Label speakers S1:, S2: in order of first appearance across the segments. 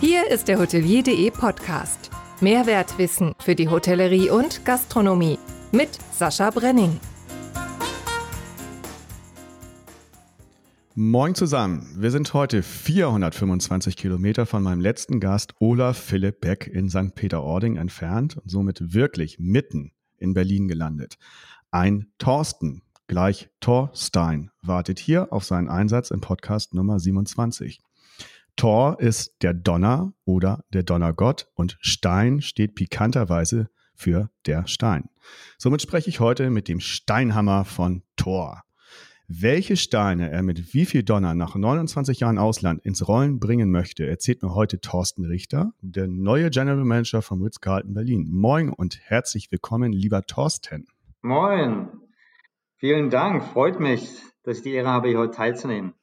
S1: Hier ist der Hotelier.de Podcast. Mehrwertwissen für die Hotellerie und Gastronomie mit Sascha Brenning.
S2: Moin zusammen. Wir sind heute 425 Kilometer von meinem letzten Gast Olaf Philipp Beck in St. Peter-Ording entfernt und somit wirklich mitten in Berlin gelandet. Ein Thorsten gleich Thorstein wartet hier auf seinen Einsatz im Podcast Nummer 27. Thor ist der Donner oder der Donnergott und Stein steht pikanterweise für der Stein. Somit spreche ich heute mit dem Steinhammer von Thor. Welche Steine er mit wie viel Donner nach 29 Jahren Ausland ins Rollen bringen möchte, erzählt mir heute Thorsten Richter, der neue General Manager vom Ritz-Carlton Berlin. Moin und herzlich willkommen, lieber Thorsten.
S3: Moin. Vielen Dank. Freut mich, dass ich die Ehre habe, hier heute teilzunehmen.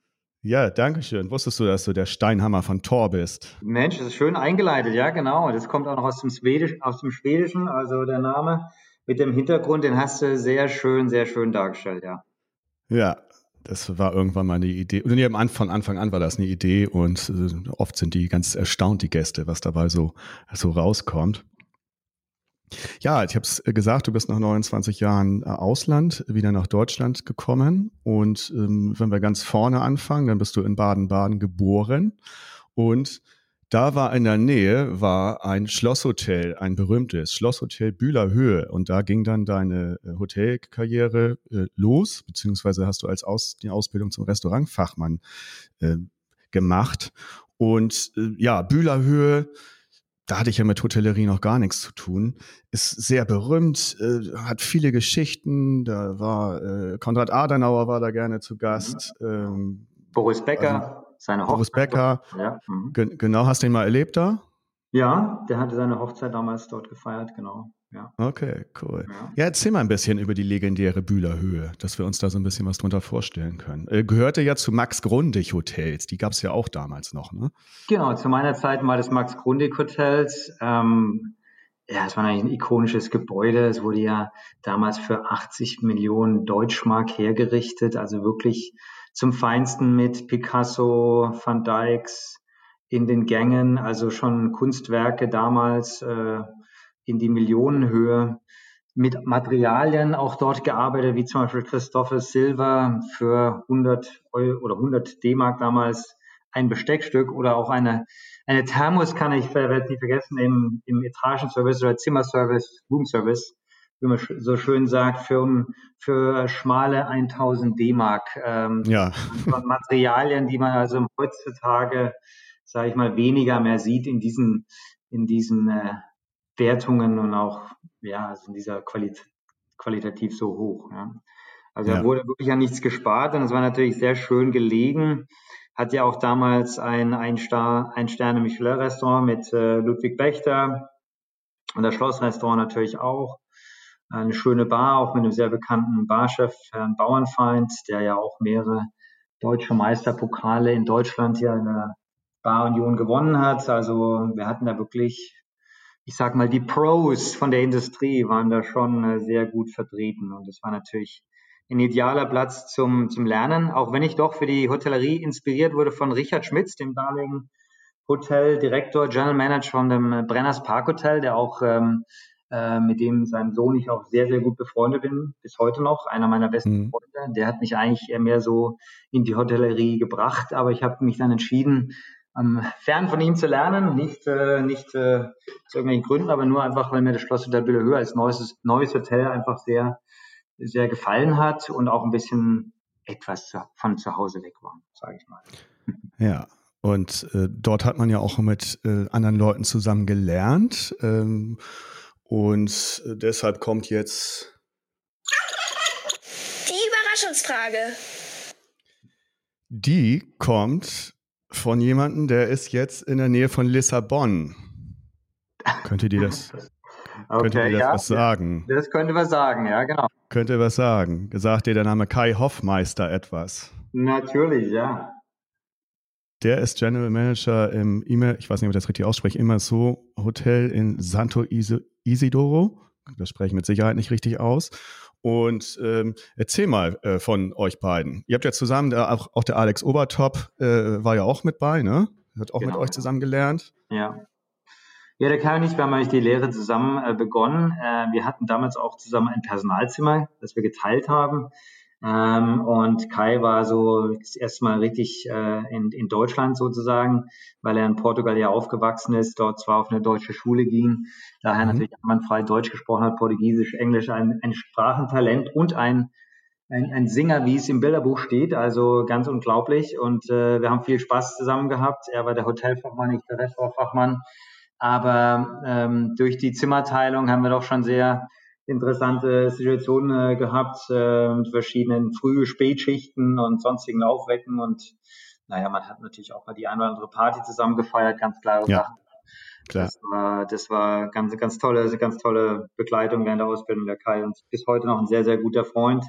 S2: Ja, danke schön. Wusstest du, dass du der Steinhammer von Thor bist?
S3: Mensch, das ist schön eingeleitet, ja, genau. Das kommt auch noch aus dem, Schwedisch, aus dem Schwedischen, also der Name mit dem Hintergrund, den hast du sehr schön, sehr schön dargestellt, ja.
S2: Ja, das war irgendwann mal eine Idee. Und von Anfang an war das eine Idee und äh, oft sind die ganz erstaunt, die Gäste, was dabei so, so rauskommt. Ja, ich habe es gesagt, du bist nach 29 Jahren äh, Ausland wieder nach Deutschland gekommen. Und ähm, wenn wir ganz vorne anfangen, dann bist du in Baden-Baden geboren. Und da war in der Nähe war ein Schlosshotel, ein berühmtes Schlosshotel Bühlerhöhe. Und da ging dann deine äh, Hotelkarriere äh, los, beziehungsweise hast du als Aus, die Ausbildung zum Restaurantfachmann äh, gemacht. Und äh, ja, Bühlerhöhe, da hatte ich ja mit Hotellerie noch gar nichts zu tun, ist sehr berühmt, äh, hat viele Geschichten. Da war äh, Konrad Adenauer war da gerne zu Gast. Ähm,
S3: Boris Becker, also, seine
S2: Hochzeit. Boris Becker, ja. Mhm. genau, hast du ihn mal erlebt da?
S3: Ja, der hatte seine Hochzeit damals dort gefeiert, genau. Ja.
S2: Okay, cool. Ja. ja. erzähl mal ein bisschen über die legendäre Bühlerhöhe, dass wir uns da so ein bisschen was drunter vorstellen können. Äh, gehörte ja zu Max Grundig Hotels, die gab es ja auch damals noch, ne?
S3: Genau, zu meiner Zeit mal das Max Grundig Hotels. Ähm, ja, es war eigentlich ein ikonisches Gebäude. Es wurde ja damals für 80 Millionen Deutschmark hergerichtet, also wirklich zum Feinsten mit Picasso, Van Dijks in den Gängen, also schon Kunstwerke damals. Äh, in die Millionenhöhe mit Materialien auch dort gearbeitet, wie zum Beispiel Christopher Silver für 100 Euro oder 100 D-Mark damals ein Besteckstück oder auch eine, eine Thermoskanne, ich werde nicht vergessen, im, im Etagenservice oder Zimmerservice, Roomservice, wie man so schön sagt, für, für schmale 1000 D-Mark. Ähm, ja. Materialien, die man also heutzutage, sage ich mal, weniger mehr sieht in diesen, in diesen äh, Wertungen und auch, ja, sind dieser Qualit qualitativ so hoch. Ja. Also ja. da wurde wirklich an nichts gespart und es war natürlich sehr schön gelegen. Hat ja auch damals ein Ein-Star, Ein-Sterne-Michelin-Restaurant mit äh, Ludwig Bechter und das Schlossrestaurant natürlich auch. Eine schöne Bar, auch mit einem sehr bekannten Barchef, Herrn Bauernfeind, der ja auch mehrere deutsche Meisterpokale in Deutschland hier in der Barunion gewonnen hat. Also wir hatten da wirklich ich sag mal, die Pros von der Industrie waren da schon äh, sehr gut vertreten. Und das war natürlich ein idealer Platz zum, zum Lernen, auch wenn ich doch für die Hotellerie inspiriert wurde von Richard Schmitz, dem damaligen Hoteldirektor, General Manager von dem äh, Brenners Park Hotel, der auch ähm, äh, mit dem seinem Sohn ich auch sehr, sehr gut befreundet bin, bis heute noch, einer meiner besten mhm. Freunde. Der hat mich eigentlich eher mehr so in die Hotellerie gebracht, aber ich habe mich dann entschieden, ähm, fern von ihm zu lernen, nicht, äh, nicht äh, aus irgendwelchen Gründen, aber nur einfach, weil mir das Schloss der Höhe als neues, neues Hotel einfach sehr, sehr gefallen hat und auch ein bisschen etwas von zu Hause weg war, sage ich mal.
S2: Ja, und äh, dort hat man ja auch mit äh, anderen Leuten zusammen gelernt. Ähm, und deshalb kommt jetzt
S4: die Überraschungsfrage.
S2: Die kommt von jemandem, der ist jetzt in der Nähe von Lissabon. Könnte dir das, okay, könnte dir das ja, was sagen?
S3: Das könnte was sagen, ja, genau.
S2: Könnte was sagen. Sagt dir der Name Kai Hoffmeister etwas?
S3: Natürlich, ja.
S2: Der ist General Manager im E-Mail, ich weiß nicht, ob ich das richtig ausspreche, immer so Hotel in Santo Isidoro. Das spreche ich mit Sicherheit nicht richtig aus. Und ähm, erzähl mal äh, von euch beiden. Ihr habt ja zusammen, der, auch, auch der Alex Obertop äh, war ja auch mit bei, ne? hat auch genau. mit euch zusammen gelernt.
S3: Ja. Ja, der Kai und ich, wir haben eigentlich die Lehre zusammen äh, begonnen. Äh, wir hatten damals auch zusammen ein Personalzimmer, das wir geteilt haben. Ähm, und Kai war so das erste Mal richtig äh, in, in Deutschland sozusagen, weil er in Portugal ja aufgewachsen ist, dort zwar auf eine deutsche Schule ging, daher mhm. natürlich frei Deutsch gesprochen hat, Portugiesisch, Englisch, ein, ein Sprachentalent und ein, ein, ein Singer, wie es im Bilderbuch steht, also ganz unglaublich. Und äh, wir haben viel Spaß zusammen gehabt. Er war der Hotelfachmann, ich der Restaurantfachmann. Aber ähm, durch die Zimmerteilung haben wir doch schon sehr interessante Situationen äh, gehabt äh, mit verschiedenen Früh-, Spätschichten und sonstigen Aufwecken und naja, man hat natürlich auch mal die eine oder andere Party zusammen gefeiert, ganz klare ja, Sachen. Klar. Das war, das war ganz, ganz tolle, ganz tolle Begleitung während der Ausbildung der Kai und bis heute noch ein sehr, sehr guter Freund.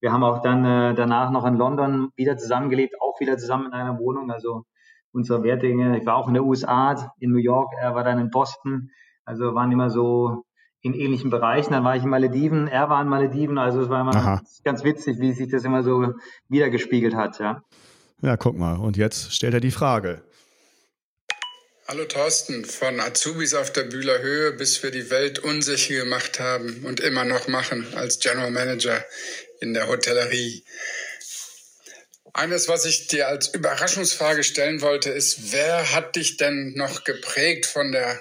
S3: Wir haben auch dann äh, danach noch in London wieder zusammengelebt, auch wieder zusammen in einer Wohnung. Also unsere Wertdinge. Ich war auch in den USA, in New York, er war dann in Boston. Also waren immer so in ähnlichen Bereichen. Dann war ich in Malediven, er war in Malediven. Also es war immer ganz, ganz witzig, wie sich das immer so wiedergespiegelt hat. Ja.
S2: ja, guck mal. Und jetzt stellt er die Frage.
S4: Hallo Thorsten, von Azubis auf der Bühler Höhe, bis wir die Welt unsicher gemacht haben und immer noch machen als General Manager in der Hotellerie. Eines, was ich dir als Überraschungsfrage stellen wollte, ist, wer hat dich denn noch geprägt von der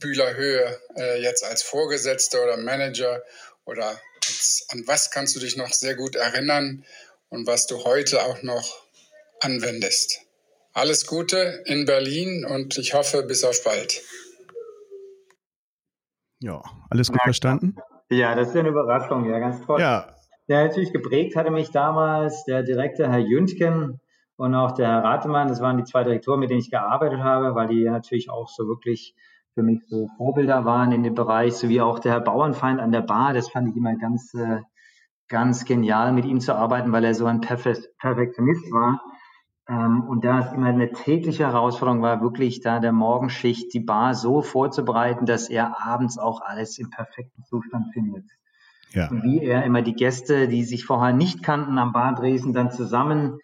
S4: Bühler Höhe äh, jetzt als Vorgesetzter oder Manager oder als, an was kannst du dich noch sehr gut erinnern und was du heute auch noch anwendest? Alles Gute in Berlin und ich hoffe, bis auf bald.
S2: Ja, alles gut verstanden?
S3: Ja, das ist eine Überraschung, ja, ganz toll.
S2: Ja.
S3: Ja, natürlich geprägt hatte mich damals der Direktor Herr Jüntgen und auch der Herr Ratemann. Das waren die zwei Direktoren, mit denen ich gearbeitet habe, weil die natürlich auch so wirklich für mich so Vorbilder waren in dem Bereich, sowie auch der Herr Bauernfeind an der Bar. Das fand ich immer ganz, äh, ganz genial, mit ihm zu arbeiten, weil er so ein Perfektionist war. Ähm, und da es immer eine tägliche Herausforderung war, wirklich da der Morgenschicht die Bar so vorzubereiten, dass er abends auch alles im perfekten Zustand findet. Ja. Und wie er immer die Gäste, die sich vorher nicht kannten am Bardresen, dann zusammen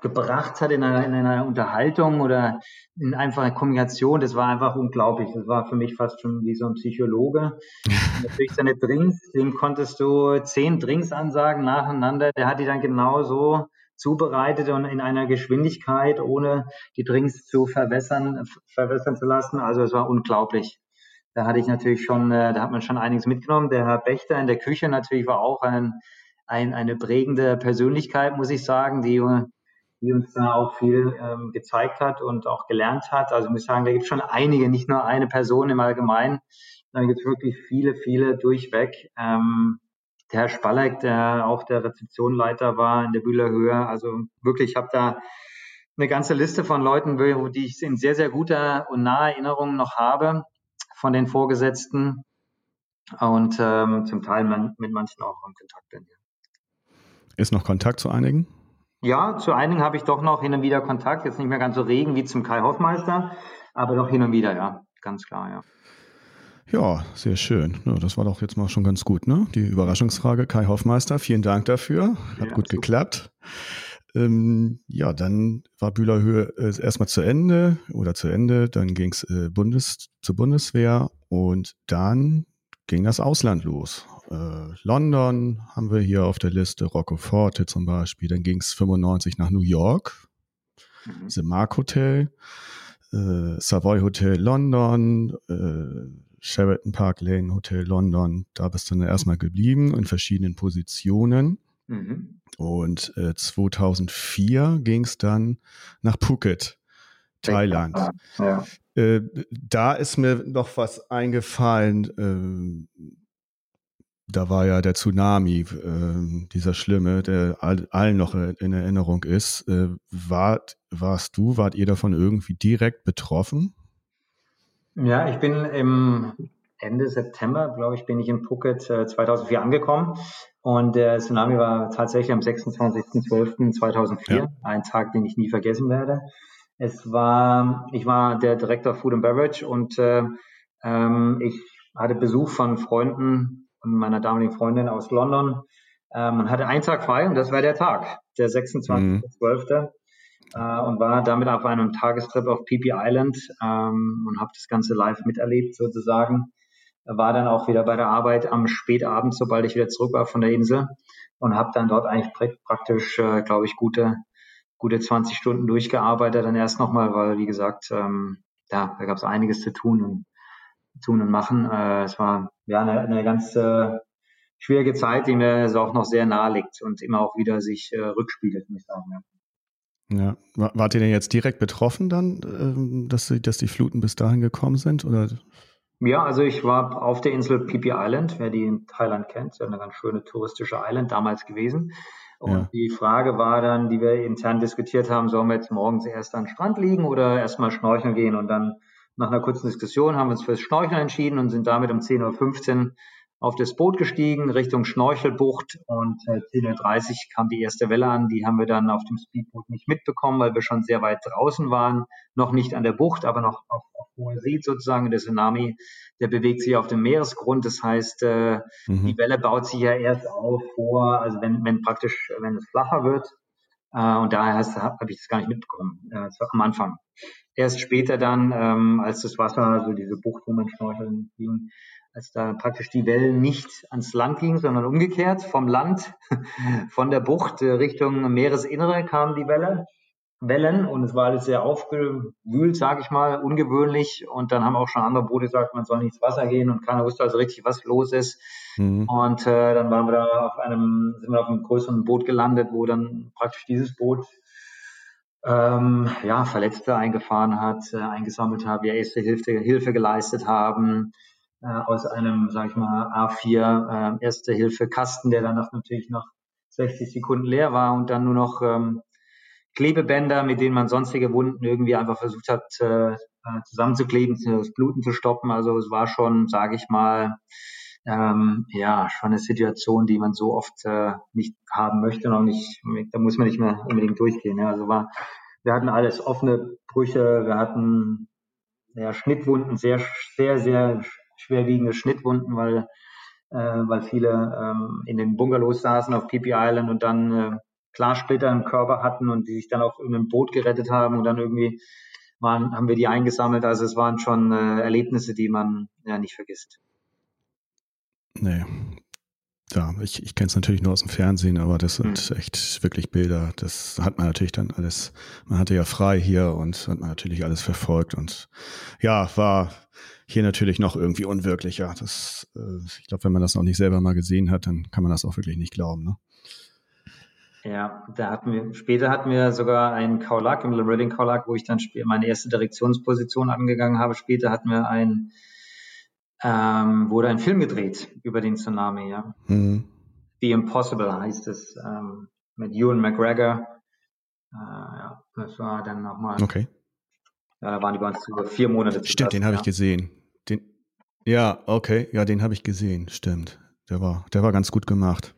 S3: gebracht hat in einer, in einer Unterhaltung oder in einfacher Kommunikation, das war einfach unglaublich. Das war für mich fast schon wie so ein Psychologe. natürlich seine Drinks, dem konntest du zehn Drinks ansagen nacheinander. Der hat die dann genau so zubereitet und in einer Geschwindigkeit, ohne die Drinks zu verwässern, verwässern zu lassen. Also es war unglaublich. Da hatte ich natürlich schon, äh, da hat man schon einiges mitgenommen. Der Herr Bechter in der Küche natürlich war auch ein, ein, eine prägende Persönlichkeit, muss ich sagen, die die uns da auch viel ähm, gezeigt hat und auch gelernt hat. Also ich muss sagen, da gibt es schon einige, nicht nur eine Person im Allgemeinen. Da gibt es wirklich viele, viele durchweg. Ähm, der Herr Spalleck, der auch der Rezeptionleiter war in der Bühler Höhe. Also wirklich, ich habe da eine ganze Liste von Leuten, die ich in sehr, sehr guter und naher Erinnerung noch habe von den Vorgesetzten und ähm, zum Teil man, mit manchen auch im Kontakt bin.
S2: Ist noch Kontakt zu einigen?
S3: Ja, zu einigen habe ich doch noch hin und wieder Kontakt. Jetzt nicht mehr ganz so regen wie zum Kai Hoffmeister, aber doch hin und wieder, ja, ganz klar, ja.
S2: Ja, sehr schön. Ja, das war doch jetzt mal schon ganz gut, ne? Die Überraschungsfrage, Kai Hoffmeister, vielen Dank dafür. Hat ja, gut geklappt. Ähm, ja, dann war Bühlerhöhe äh, erstmal zu Ende oder zu Ende, dann ging es äh, Bundes, zur Bundeswehr und dann ging das Ausland los äh, London haben wir hier auf der Liste, Roccoforte zum Beispiel. Dann ging es 95 nach New York, mhm. The Mark Hotel, äh, Savoy Hotel London, äh, Sheraton Park Lane Hotel London. Da bist du dann erstmal geblieben in verschiedenen Positionen. Mhm. Und äh, 2004 ging es dann nach Phuket, Thailand. Ja. Äh, da ist mir noch was eingefallen. Äh, da war ja der Tsunami, äh, dieser schlimme, der all, allen noch in Erinnerung ist. Äh, wart, warst du, wart ihr davon irgendwie direkt betroffen?
S3: Ja, ich bin im Ende September, glaube ich, bin ich in Phuket äh, 2004 angekommen und der Tsunami war tatsächlich am 26.12.2004, ja. ein Tag, den ich nie vergessen werde. Es war, ich war der Direktor Food and Beverage und äh, ähm, ich hatte Besuch von Freunden und meiner damaligen Freundin aus London. Ähm, man hatte einen Tag frei und das war der Tag, der 26.12. Mhm. äh, und war damit auf einem Tagestrip auf PP Island ähm, und habe das Ganze live miterlebt sozusagen. War dann auch wieder bei der Arbeit am Spätabend, sobald ich wieder zurück war von der Insel und habe dann dort eigentlich praktisch, äh, glaube ich, gute, gute 20 Stunden durchgearbeitet. Dann erst nochmal, weil, wie gesagt, ähm, ja, da gab es einiges zu tun und tun und machen. Äh, es war ja eine, eine ganz äh, schwierige Zeit, die mir auch noch sehr nahe liegt und immer auch wieder sich äh, rückspiegelt, muss ich sagen. Ja.
S2: Ja, wart ihr denn jetzt direkt betroffen dann, ähm, dass, die, dass die Fluten bis dahin gekommen sind? Oder?
S3: Ja, also ich war auf der Insel Phi Phi Island, wer die in Thailand kennt, ist ja eine ganz schöne touristische Island damals gewesen. Und ja. die Frage war dann, die wir intern diskutiert haben, sollen wir jetzt morgens erst an den Strand liegen oder erstmal schnorcheln gehen? Und dann nach einer kurzen Diskussion haben wir uns fürs Schnorcheln entschieden und sind damit um 10.15 Uhr auf das Boot gestiegen Richtung Schnorchelbucht und äh, 10.30 Uhr kam die erste Welle an. Die haben wir dann auf dem Speedboot nicht mitbekommen, weil wir schon sehr weit draußen waren. Noch nicht an der Bucht, aber noch auf, auf hoher See sozusagen. Der Tsunami, der bewegt sich auf dem Meeresgrund. Das heißt, äh, mhm. die Welle baut sich ja erst auf vor, also wenn, wenn praktisch, wenn es flacher wird. Äh, und daher habe ich das gar nicht mitbekommen. Äh, am Anfang. Erst später dann, ähm, als das Wasser, also diese Bucht, wo man schnorcheln ging, als da praktisch die Wellen nicht ans Land gingen, sondern umgekehrt vom Land, von der Bucht Richtung Meeresinnere kamen die Welle, Wellen und es war alles sehr aufgewühlt, sage ich mal, ungewöhnlich und dann haben auch schon andere Boote gesagt, man soll nicht ins Wasser gehen und keiner wusste also richtig, was los ist. Mhm. Und äh, dann waren wir da auf einem, sind wir auf einem größeren Boot gelandet, wo dann praktisch dieses Boot ähm, ja, Verletzte eingefahren hat, äh, eingesammelt hat, wir erste Hilfe, Hilfe geleistet haben, äh, aus einem, sag ich mal, A4 äh, Erste-Hilfe-Kasten, der dann natürlich noch 60 Sekunden leer war und dann nur noch ähm, Klebebänder, mit denen man sonstige Wunden irgendwie einfach versucht hat äh, äh zusammenzukleben, das Bluten zu stoppen. Also es war schon, sage ich mal, ähm, ja, schon eine Situation, die man so oft äh, nicht haben möchte und auch nicht, da muss man nicht mehr unbedingt durchgehen. Ja. Also war, wir hatten alles offene Brüche, wir hatten ja, Schnittwunden, sehr, sehr, sehr schwerwiegende Schnittwunden, weil, äh, weil viele ähm, in den Bungalows saßen auf Phi Island und dann äh, Glassplitter im Körper hatten und die sich dann auch in einem Boot gerettet haben und dann irgendwie waren, haben wir die eingesammelt. Also es waren schon äh, Erlebnisse, die man ja nicht vergisst.
S2: Nee. Ja, ich, ich kenne es natürlich nur aus dem Fernsehen, aber das sind hm. echt wirklich Bilder. Das hat man natürlich dann alles, man hatte ja frei hier und hat man natürlich alles verfolgt und ja, war hier natürlich noch irgendwie unwirklicher. Das, äh, ich glaube, wenn man das noch nicht selber mal gesehen hat, dann kann man das auch wirklich nicht glauben. Ne?
S3: Ja, da hatten wir, später hatten wir sogar einen Kaulak, im Reading Kaulak, wo ich dann meine erste Direktionsposition angegangen habe. Später hatten wir ein, ähm, wurde ein Film gedreht über den Tsunami, ja. Mhm. The Impossible heißt es, ähm, mit Ewan McGregor. Äh, ja, das war dann nochmal
S2: okay.
S3: Ja, da waren die bei uns über vier Monate.
S2: Stimmt, den habe ja. ich gesehen. Den, ja, okay, ja, den habe ich gesehen. Stimmt, der war, der war ganz gut gemacht,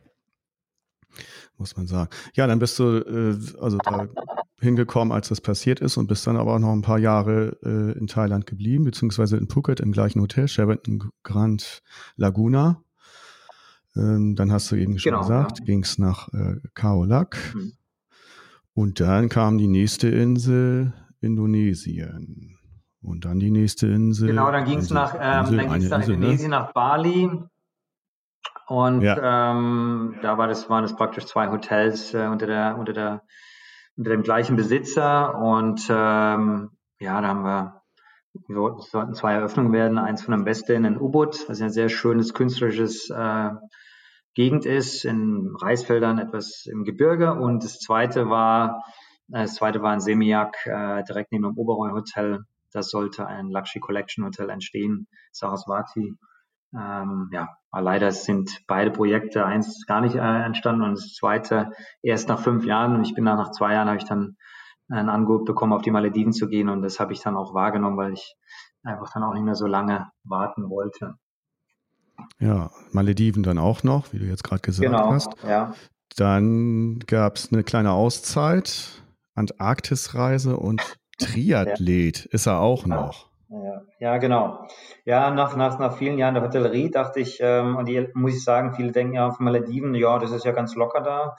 S2: muss man sagen. Ja, dann bist du äh, also da hingekommen, als das passiert ist, und bist dann aber auch noch ein paar Jahre äh, in Thailand geblieben, beziehungsweise in Phuket im gleichen Hotel, Sheraton Grand Laguna. Ähm, dann hast du eben schon genau, gesagt, ja. ging es nach äh, Khao Lak. Mhm. Und dann kam die nächste Insel, Indonesien. Und dann die nächste Insel.
S3: Genau, dann ging es nach, ähm, dann ging's nach Insel, ne? Indonesien, ne? nach Bali. Und ja. ähm, da war das, waren es praktisch zwei Hotels äh, unter, der, unter, der, unter dem gleichen Besitzer. Und ähm, ja, da haben wir, wir sollten zwei Eröffnungen werden. Eins von dem Besten in Ubud, was ein sehr schönes künstlerisches äh, Gegend ist, in Reisfeldern, etwas im Gebirge. Und das zweite war das zweite war in Semiak, äh, direkt neben dem Oberoi Hotel. Da sollte ein Luxury Collection Hotel entstehen, Saraswati. Ähm, ja, leider sind beide Projekte, eins gar nicht äh, entstanden und das zweite erst nach fünf Jahren. Und ich bin da nach zwei Jahren, habe ich dann ein Angebot bekommen, auf die Malediven zu gehen und das habe ich dann auch wahrgenommen, weil ich einfach dann auch nicht mehr so lange warten wollte.
S2: Ja, Malediven dann auch noch, wie du jetzt gerade gesagt genau, hast.
S3: Ja.
S2: Dann gab es eine kleine Auszeit Antarktisreise und Triathlet ja. ist er auch noch.
S3: Ja, ja, genau. Ja, nach, nach, nach vielen Jahren der Hotellerie dachte ich, ähm, und die muss ich sagen, viele denken ja auf Malediven, ja, das ist ja ganz locker da.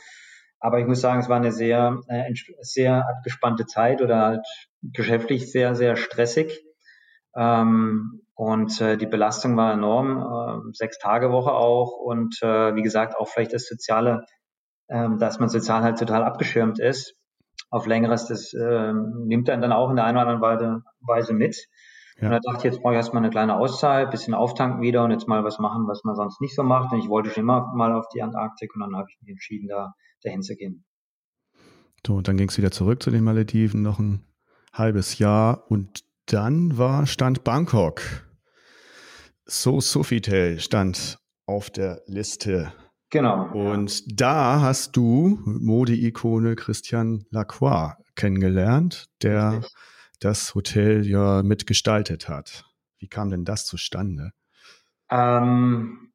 S3: Aber ich muss sagen, es war eine sehr, äh, sehr gespannte Zeit oder halt geschäftlich sehr, sehr stressig. Ähm, und äh, die Belastung war enorm, äh, sechs Tage Woche auch und äh, wie gesagt auch vielleicht das Soziale, äh, dass man sozial halt total abgeschirmt ist. Auf längeres, das äh, nimmt dann dann auch in der einen oder anderen Weise mit. Ja. Und da dachte ich, jetzt brauche ich erstmal eine kleine Auszeit, bisschen auftanken wieder und jetzt mal was machen, was man sonst nicht so macht. Und ich wollte schon immer mal auf die Antarktik und dann habe ich mich entschieden, da dahin zu gehen.
S2: So, und dann ging es wieder zurück zu den Malediven, noch ein halbes Jahr und dann war Stand Bangkok. So Sofitel stand auf der Liste.
S3: Genau.
S2: Und ja. da hast du Mode-Ikone Christian Lacroix kennengelernt, der Richtig. Das Hotel ja mitgestaltet hat. Wie kam denn das zustande?
S3: Ähm,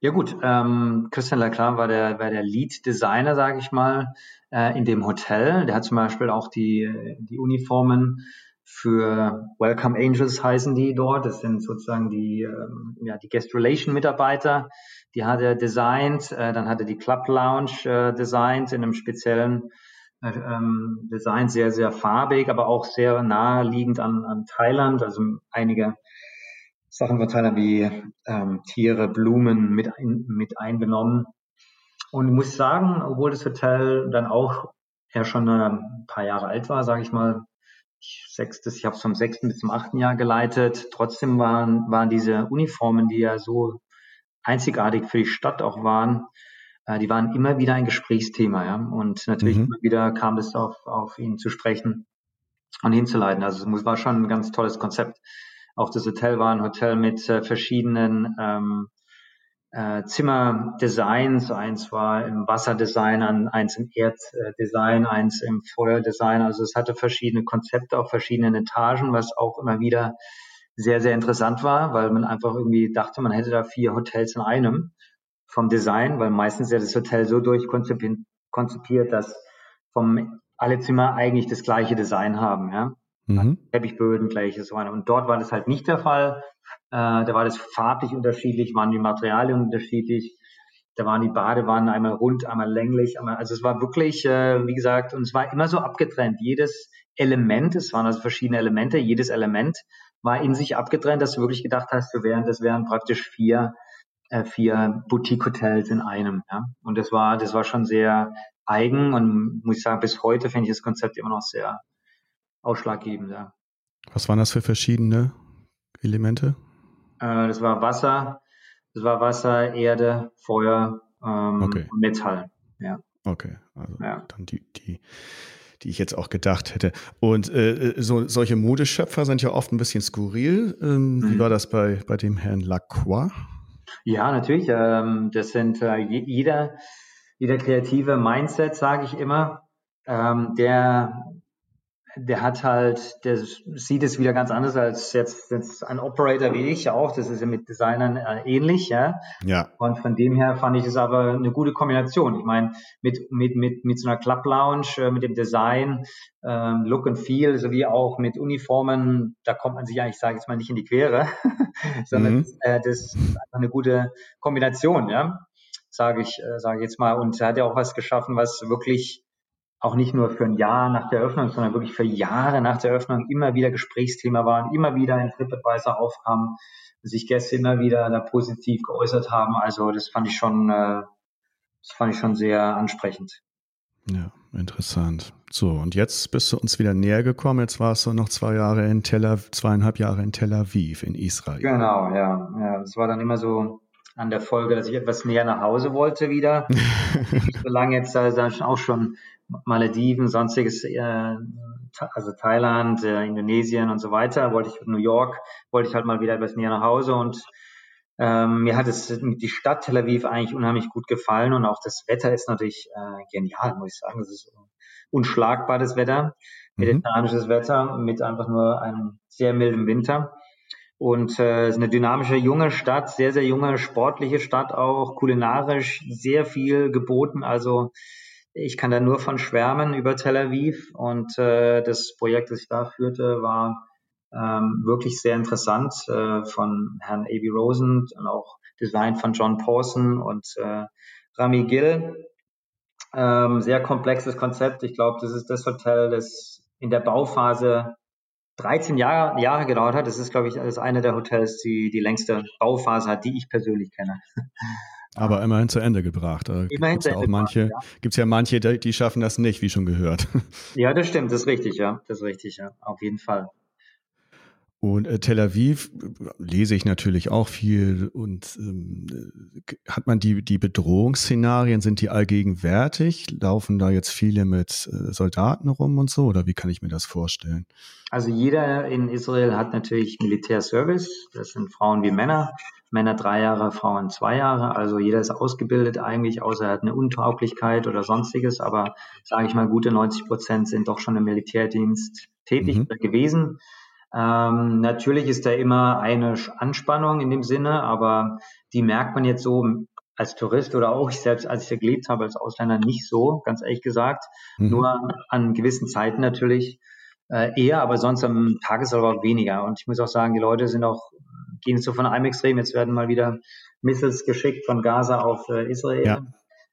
S3: ja gut, ähm, Christian Lacroix war der, war der Lead-Designer, sage ich mal, äh, in dem Hotel. Der hat zum Beispiel auch die, die Uniformen für Welcome Angels heißen die dort. Das sind sozusagen die, ähm, ja, die Guest Relation Mitarbeiter. Die hat er designt. Äh, dann hat er die Club Lounge äh, designt in einem speziellen ähm, Design, sehr, sehr farbig, aber auch sehr naheliegend an, an Thailand. Also einige Sachen von Thailand wie ähm, Tiere, Blumen mit, ein, mit eingenommen. Und ich muss sagen, obwohl das Hotel dann auch ja schon ein paar Jahre alt war, sage ich mal, sechstes, ich habe es vom sechsten bis zum achten Jahr geleitet. Trotzdem waren, waren diese Uniformen, die ja so einzigartig für die Stadt auch waren, äh, die waren immer wieder ein Gesprächsthema. Ja? Und natürlich mhm. immer wieder kam es auf, auf ihn zu sprechen und hinzuleiten. Also es war schon ein ganz tolles Konzept. Auch das Hotel war ein Hotel mit äh, verschiedenen ähm, äh, Zimmerdesigns. Eins war im Wasserdesign, eins im Erddesign, eins im Feuerdesign. Also es hatte verschiedene Konzepte auf verschiedenen Etagen, was auch immer wieder sehr, sehr interessant war, weil man einfach irgendwie dachte, man hätte da vier Hotels in einem vom Design, weil meistens ja das Hotel so durchkonzipiert, dass vom alle Zimmer eigentlich das gleiche Design haben, ja. Mhm. Teppichböden, gleiches so. Und dort war das halt nicht der Fall. Äh, da war das farblich unterschiedlich, waren die Materialien unterschiedlich. Da waren die Badewannen einmal rund, einmal länglich. Einmal, also es war wirklich, äh, wie gesagt, und es war immer so abgetrennt. Jedes Element, es waren also verschiedene Elemente, jedes Element war in sich abgetrennt, dass du wirklich gedacht hast, du wären, das wären praktisch vier, äh, vier Boutique-Hotels in einem. Ja? Und das war, das war schon sehr eigen und muss ich sagen, bis heute finde ich das Konzept immer noch sehr ausschlaggebend. Ja.
S2: Was waren das für verschiedene Elemente?
S3: Äh, das war Wasser, das war Wasser, Erde, Feuer ähm, okay. und Metall. Ja.
S2: Okay, also ja. dann die, die, die ich jetzt auch gedacht hätte. Und äh, äh, so, solche Modeschöpfer sind ja oft ein bisschen skurril. Ähm, mhm. Wie war das bei, bei dem Herrn Lacroix?
S3: Ja, natürlich. Ähm, das sind äh, jeder, jeder kreative Mindset, sage ich immer, ähm, der der hat halt, der sieht es wieder ganz anders als jetzt, jetzt ein Operator wie ich auch. Das ist ja mit Designern äh, ähnlich, ja.
S2: Ja.
S3: Und von dem her fand ich es aber eine gute Kombination. Ich meine, mit, mit, mit, mit so einer Club Lounge, äh, mit dem Design, ähm, Look and Feel, sowie auch mit Uniformen, da kommt man sich eigentlich, sage ich jetzt mal, nicht in die Quere, sondern mhm. äh, das ist einfach eine gute Kombination, ja. Sage ich, äh, sage ich jetzt mal. Und er hat ja auch was geschaffen, was wirklich auch nicht nur für ein Jahr nach der Eröffnung, sondern wirklich für Jahre nach der Eröffnung immer wieder Gesprächsthema waren, immer wieder in TripAdvisor aufkamen, sich Gäste immer wieder da positiv geäußert haben. Also das fand ich schon, äh, das fand ich schon sehr ansprechend.
S2: Ja, interessant. So, und jetzt bist du uns wieder näher gekommen. Jetzt warst du noch zwei Jahre in Tel Aviv, zweieinhalb Jahre in Tel Aviv in Israel.
S3: Genau, ja. ja. Es war dann immer so an der Folge, dass ich etwas näher nach Hause wollte wieder. Nicht so lange jetzt also auch schon Malediven, sonstiges, äh, also Thailand, äh, Indonesien und so weiter, wollte ich New York, wollte ich halt mal wieder etwas näher nach Hause und ähm, mir hat es die Stadt Tel Aviv eigentlich unheimlich gut gefallen und auch das Wetter ist natürlich äh, genial, muss ich sagen. Es ist unschlagbar das Wetter, mhm. mediterranisches Wetter mit einfach nur einem sehr milden Winter. Und äh, es ist eine dynamische junge Stadt, sehr, sehr junge, sportliche Stadt auch, kulinarisch sehr viel geboten. Also ich kann da nur von schwärmen über Tel Aviv und äh, das Projekt, das ich da führte, war ähm, wirklich sehr interessant äh, von Herrn A.B. Rosen und auch Design von John Pawson und äh, Rami Gill. Ähm, sehr komplexes Konzept. Ich glaube, das ist das Hotel, das in der Bauphase 13 Jahre, Jahre gedauert hat. Das ist, glaube ich, das eine der Hotels, die die längste Bauphase hat, die ich persönlich kenne.
S2: Aber immerhin zu Ende gebracht. Da
S3: immerhin
S2: zu Ende auch manche, ja. Gibt es ja manche, die schaffen das nicht, wie schon gehört.
S3: Ja, das stimmt, das ist richtig, ja. Das ist richtig, ja. Auf jeden Fall.
S2: Und äh, Tel Aviv lese ich natürlich auch viel und ähm, hat man die, die Bedrohungsszenarien, sind die allgegenwärtig? Laufen da jetzt viele mit äh, Soldaten rum und so oder wie kann ich mir das vorstellen?
S3: Also jeder in Israel hat natürlich Militärservice, das sind Frauen wie Männer. Männer drei Jahre, Frauen zwei Jahre. Also jeder ist ausgebildet eigentlich, außer er hat eine Untauglichkeit oder sonstiges. Aber sage ich mal, gute 90 Prozent sind doch schon im Militärdienst tätig mhm. gewesen. Ähm, natürlich ist da immer eine Anspannung in dem Sinne, aber die merkt man jetzt so als Tourist oder auch ich selbst, als ich hier gelebt habe, als Ausländer nicht so, ganz ehrlich gesagt. Mhm. Nur an gewissen Zeiten natürlich äh, eher, aber sonst am Tagesverlauf weniger. Und ich muss auch sagen, die Leute sind auch, gehen so von einem Extrem, jetzt werden mal wieder Missiles geschickt von Gaza auf äh, Israel. Ja.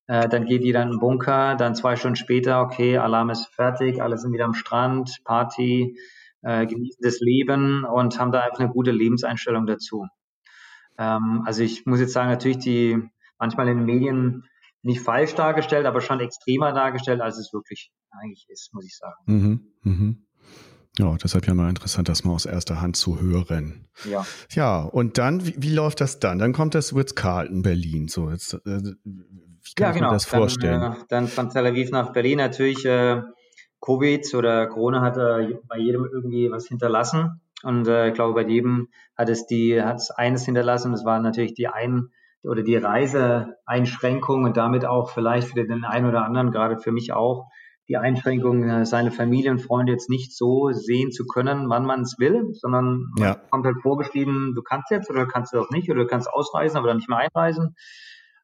S3: Äh, dann geht die dann in den Bunker, dann zwei Stunden später, okay, Alarm ist fertig, alle sind wieder am Strand, Party, äh, genießen das Leben und haben da einfach eine gute Lebenseinstellung dazu. Ähm, also ich muss jetzt sagen, natürlich die manchmal in den Medien nicht falsch dargestellt, aber schon extremer dargestellt, als es wirklich eigentlich ist, muss ich sagen.
S2: Mhm, mhm. Ja, deshalb ja mal interessant, das mal aus erster Hand zu hören.
S3: Ja.
S2: Ja, und dann, wie, wie läuft das dann? Dann kommt das Ritz-Carlton Berlin. So, jetzt, äh, wie kann ja, ich genau. mir das vorstellen?
S3: Dann, äh, dann von Tel Aviv nach Berlin natürlich. Äh, Covid oder Corona hat äh, bei jedem irgendwie was hinterlassen. Und äh, ich glaube, bei jedem hat es die, hat es eines hinterlassen. Das war natürlich die ein oder die Reiseeinschränkung und damit auch vielleicht für den einen oder anderen, gerade für mich auch, die Einschränkung, äh, seine Familie und Freunde jetzt nicht so sehen zu können, wann man es will, sondern ja. kommt halt vorgeschrieben, du kannst jetzt oder kannst du auch nicht oder du kannst ausreisen, aber dann nicht mehr einreisen.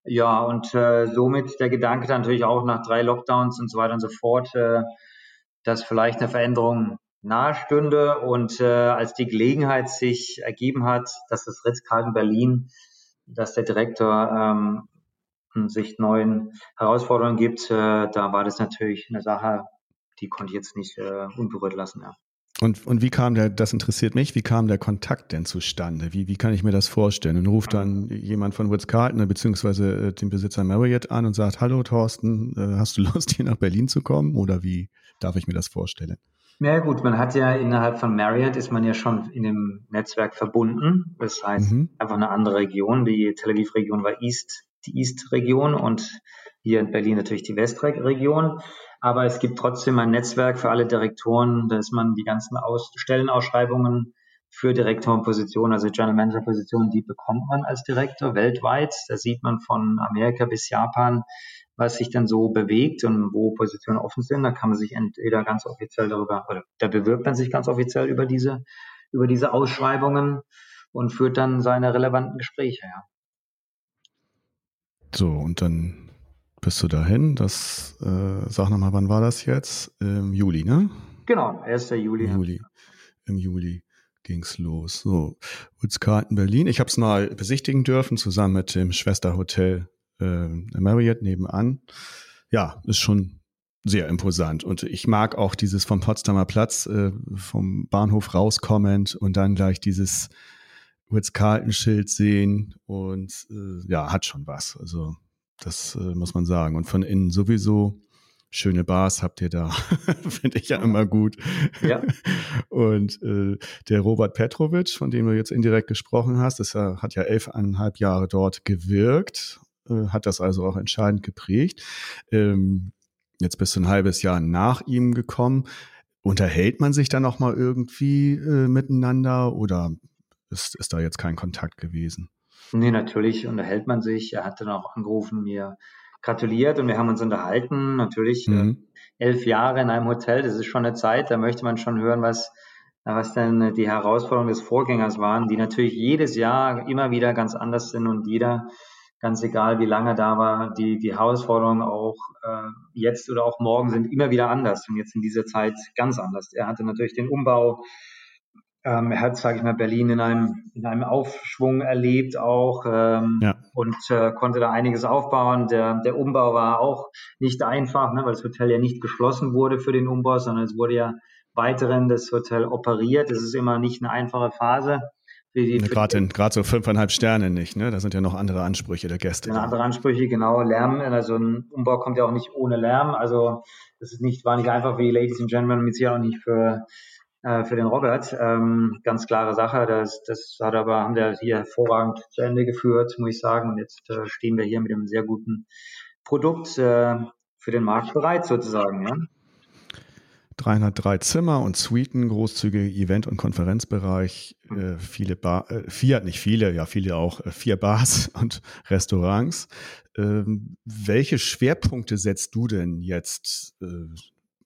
S3: Ja, und äh, somit der Gedanke dann natürlich auch nach drei Lockdowns und so weiter und so fort, äh, dass vielleicht eine Veränderung nahestünde und äh, als die Gelegenheit sich ergeben hat, dass das Ritz-Carlton Berlin, dass der Direktor ähm, sich neuen Herausforderungen gibt, äh, da war das natürlich eine Sache, die konnte ich jetzt nicht äh, unberührt lassen. Ja.
S2: Und, und wie kam der, das interessiert mich, wie kam der Kontakt denn zustande? Wie, wie kann ich mir das vorstellen? Und ruft dann jemand von Ritz-Carlton beziehungsweise äh, den Besitzer Marriott an und sagt, hallo Thorsten, äh, hast du Lust hier nach Berlin zu kommen? Oder wie darf ich mir das vorstellen?
S3: Ja gut, man hat ja innerhalb von Marriott ist man ja schon in dem Netzwerk verbunden. Das heißt mhm. einfach eine andere Region. Die Tel Aviv-Region war East, die East-Region und hier in Berlin natürlich die West-Region. Aber es gibt trotzdem ein Netzwerk für alle Direktoren, dass man die ganzen Aus Stellenausschreibungen für Direktorenpositionen, also General Manager Positionen, die bekommt man als Direktor weltweit. Da sieht man von Amerika bis Japan, was sich dann so bewegt und wo Positionen offen sind. Da kann man sich entweder ganz offiziell darüber, oder da bewirbt man sich ganz offiziell über diese, über diese Ausschreibungen und führt dann seine relevanten Gespräche, ja.
S2: So, und dann bist du dahin? Das, äh, sag nochmal, wann war das jetzt? Im Juli, ne?
S3: Genau, 1. Juli.
S2: Im Juli. Im Juli ging's los. So, Ritz-Carlton Berlin. Ich habe es mal besichtigen dürfen, zusammen mit dem Schwesterhotel äh, Marriott nebenan. Ja, ist schon sehr imposant. Und ich mag auch dieses vom Potsdamer Platz, äh, vom Bahnhof rauskommend und dann gleich dieses Ritz-Carlton-Schild sehen und äh, ja, hat schon was. Also das äh, muss man sagen. Und von innen sowieso schöne Bars habt ihr da. Finde ich ja immer gut. Ja. Und äh, der Robert Petrovic, von dem du jetzt indirekt gesprochen hast, das hat ja elfeinhalb Jahre dort gewirkt, äh, hat das also auch entscheidend geprägt. Ähm, jetzt bist du ein halbes Jahr nach ihm gekommen. Unterhält man sich dann noch mal irgendwie äh, miteinander oder ist, ist da jetzt kein Kontakt gewesen?
S3: Nee, natürlich unterhält man sich. Er hat dann auch angerufen, mir gratuliert und wir haben uns unterhalten. Natürlich äh, mhm. äh, elf Jahre in einem Hotel, das ist schon eine Zeit, da möchte man schon hören, was, was denn die Herausforderungen des Vorgängers waren, die natürlich jedes Jahr immer wieder ganz anders sind und jeder, ganz egal wie lange da war, die, die Herausforderungen auch äh, jetzt oder auch morgen sind immer wieder anders und jetzt in dieser Zeit ganz anders. Er hatte natürlich den Umbau Ähm, er hat, sage ich mal, Berlin in einem, in einem Aufschwung erlebt auch ähm, ja. und äh, konnte da einiges aufbauen. Der, der Umbau war auch nicht einfach, ne, weil das Hotel ja nicht geschlossen wurde für den Umbau, sondern es wurde ja weiterhin das Hotel operiert. Das ist immer nicht eine einfache Phase.
S2: Gerade so fünfeinhalb Sterne nicht, ne? Da sind ja noch andere Ansprüche der Gäste.
S3: Ja, andere Ansprüche, genau. Lärm, also ein Umbau kommt ja auch nicht ohne Lärm. Also das ist nicht, war nicht einfach für die Ladies and Gentlemen, mit sicher auch nicht für, äh, für den Robert. Ähm, ganz klare Sache. Das, das hat aber, haben wir hier hervorragend zu Ende geführt, muss ich sagen. Und jetzt äh, stehen wir hier mit einem sehr guten Produkt äh, für den Markt bereit, sozusagen. Ja?
S2: 303 Zimmer und Suiten, großzügige Event- und Konferenzbereich, äh, viele Bar, äh, vier, nicht viele, ja viele auch, äh, vier Bars und Restaurants. Ähm, welche Schwerpunkte setzt du denn jetzt äh,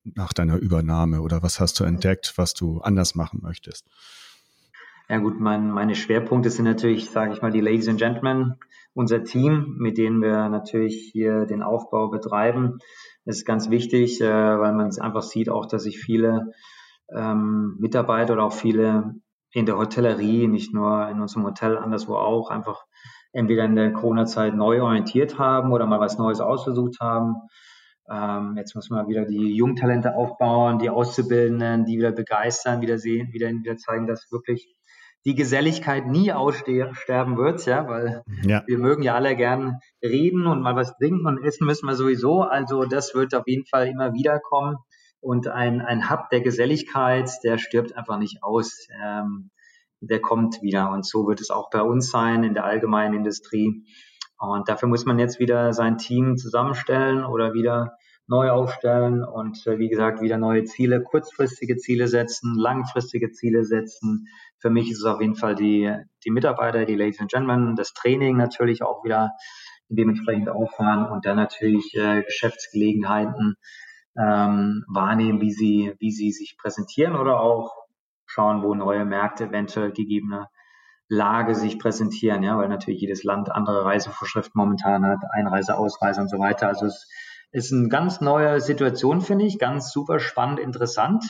S2: nach deiner Übernahme oder was hast du entdeckt, was du anders machen möchtest?
S3: Ja gut, mein, meine Schwerpunkte sind natürlich, sage ich mal, die Ladies and Gentlemen, unser Team, mit denen wir natürlich hier den Aufbau betreiben. Ist ganz wichtig, äh, weil man es einfach sieht auch, dass sich viele ähm, Mitarbeiter oder auch viele in der Hotellerie, nicht nur in unserem Hotel, anderswo auch, einfach entweder in der Corona-Zeit neu orientiert haben oder mal was Neues ausgesucht haben. Ähm, jetzt muss man wieder die Jungtalente aufbauen, die Auszubildenden, die wieder begeistern, wieder sehen, wieder, wieder zeigen, dass wirklich die Geselligkeit nie aussterben wird, ja, weil ja. wir mögen ja alle gern reden und mal was trinken und essen müssen wir sowieso. Also das wird auf jeden Fall immer wieder kommen. Und ein, ein Hub der Geselligkeit, der stirbt einfach nicht aus. Ähm, der kommt wieder. Und so wird es auch bei uns sein in der allgemeinen Industrie. Und dafür muss man jetzt wieder sein Team zusammenstellen oder wieder neu aufstellen und äh, wie gesagt wieder neue Ziele, kurzfristige Ziele setzen, langfristige Ziele setzen. Für mich ist es auf jeden Fall die, die Mitarbeiter, die Ladies and Gentlemen, das Training natürlich auch wieder dementsprechend auffahren und dann natürlich äh, Geschäftsgelegenheiten ähm, wahrnehmen, wie sie, wie sie sich präsentieren oder auch schauen, wo neue Märkte eventuell gegebene Lage sich präsentieren, ja, weil natürlich jedes Land andere Reisevorschriften momentan hat, Einreise, Ausreise und so weiter. Also es ist eine ganz neue Situation, finde ich, ganz super spannend, interessant.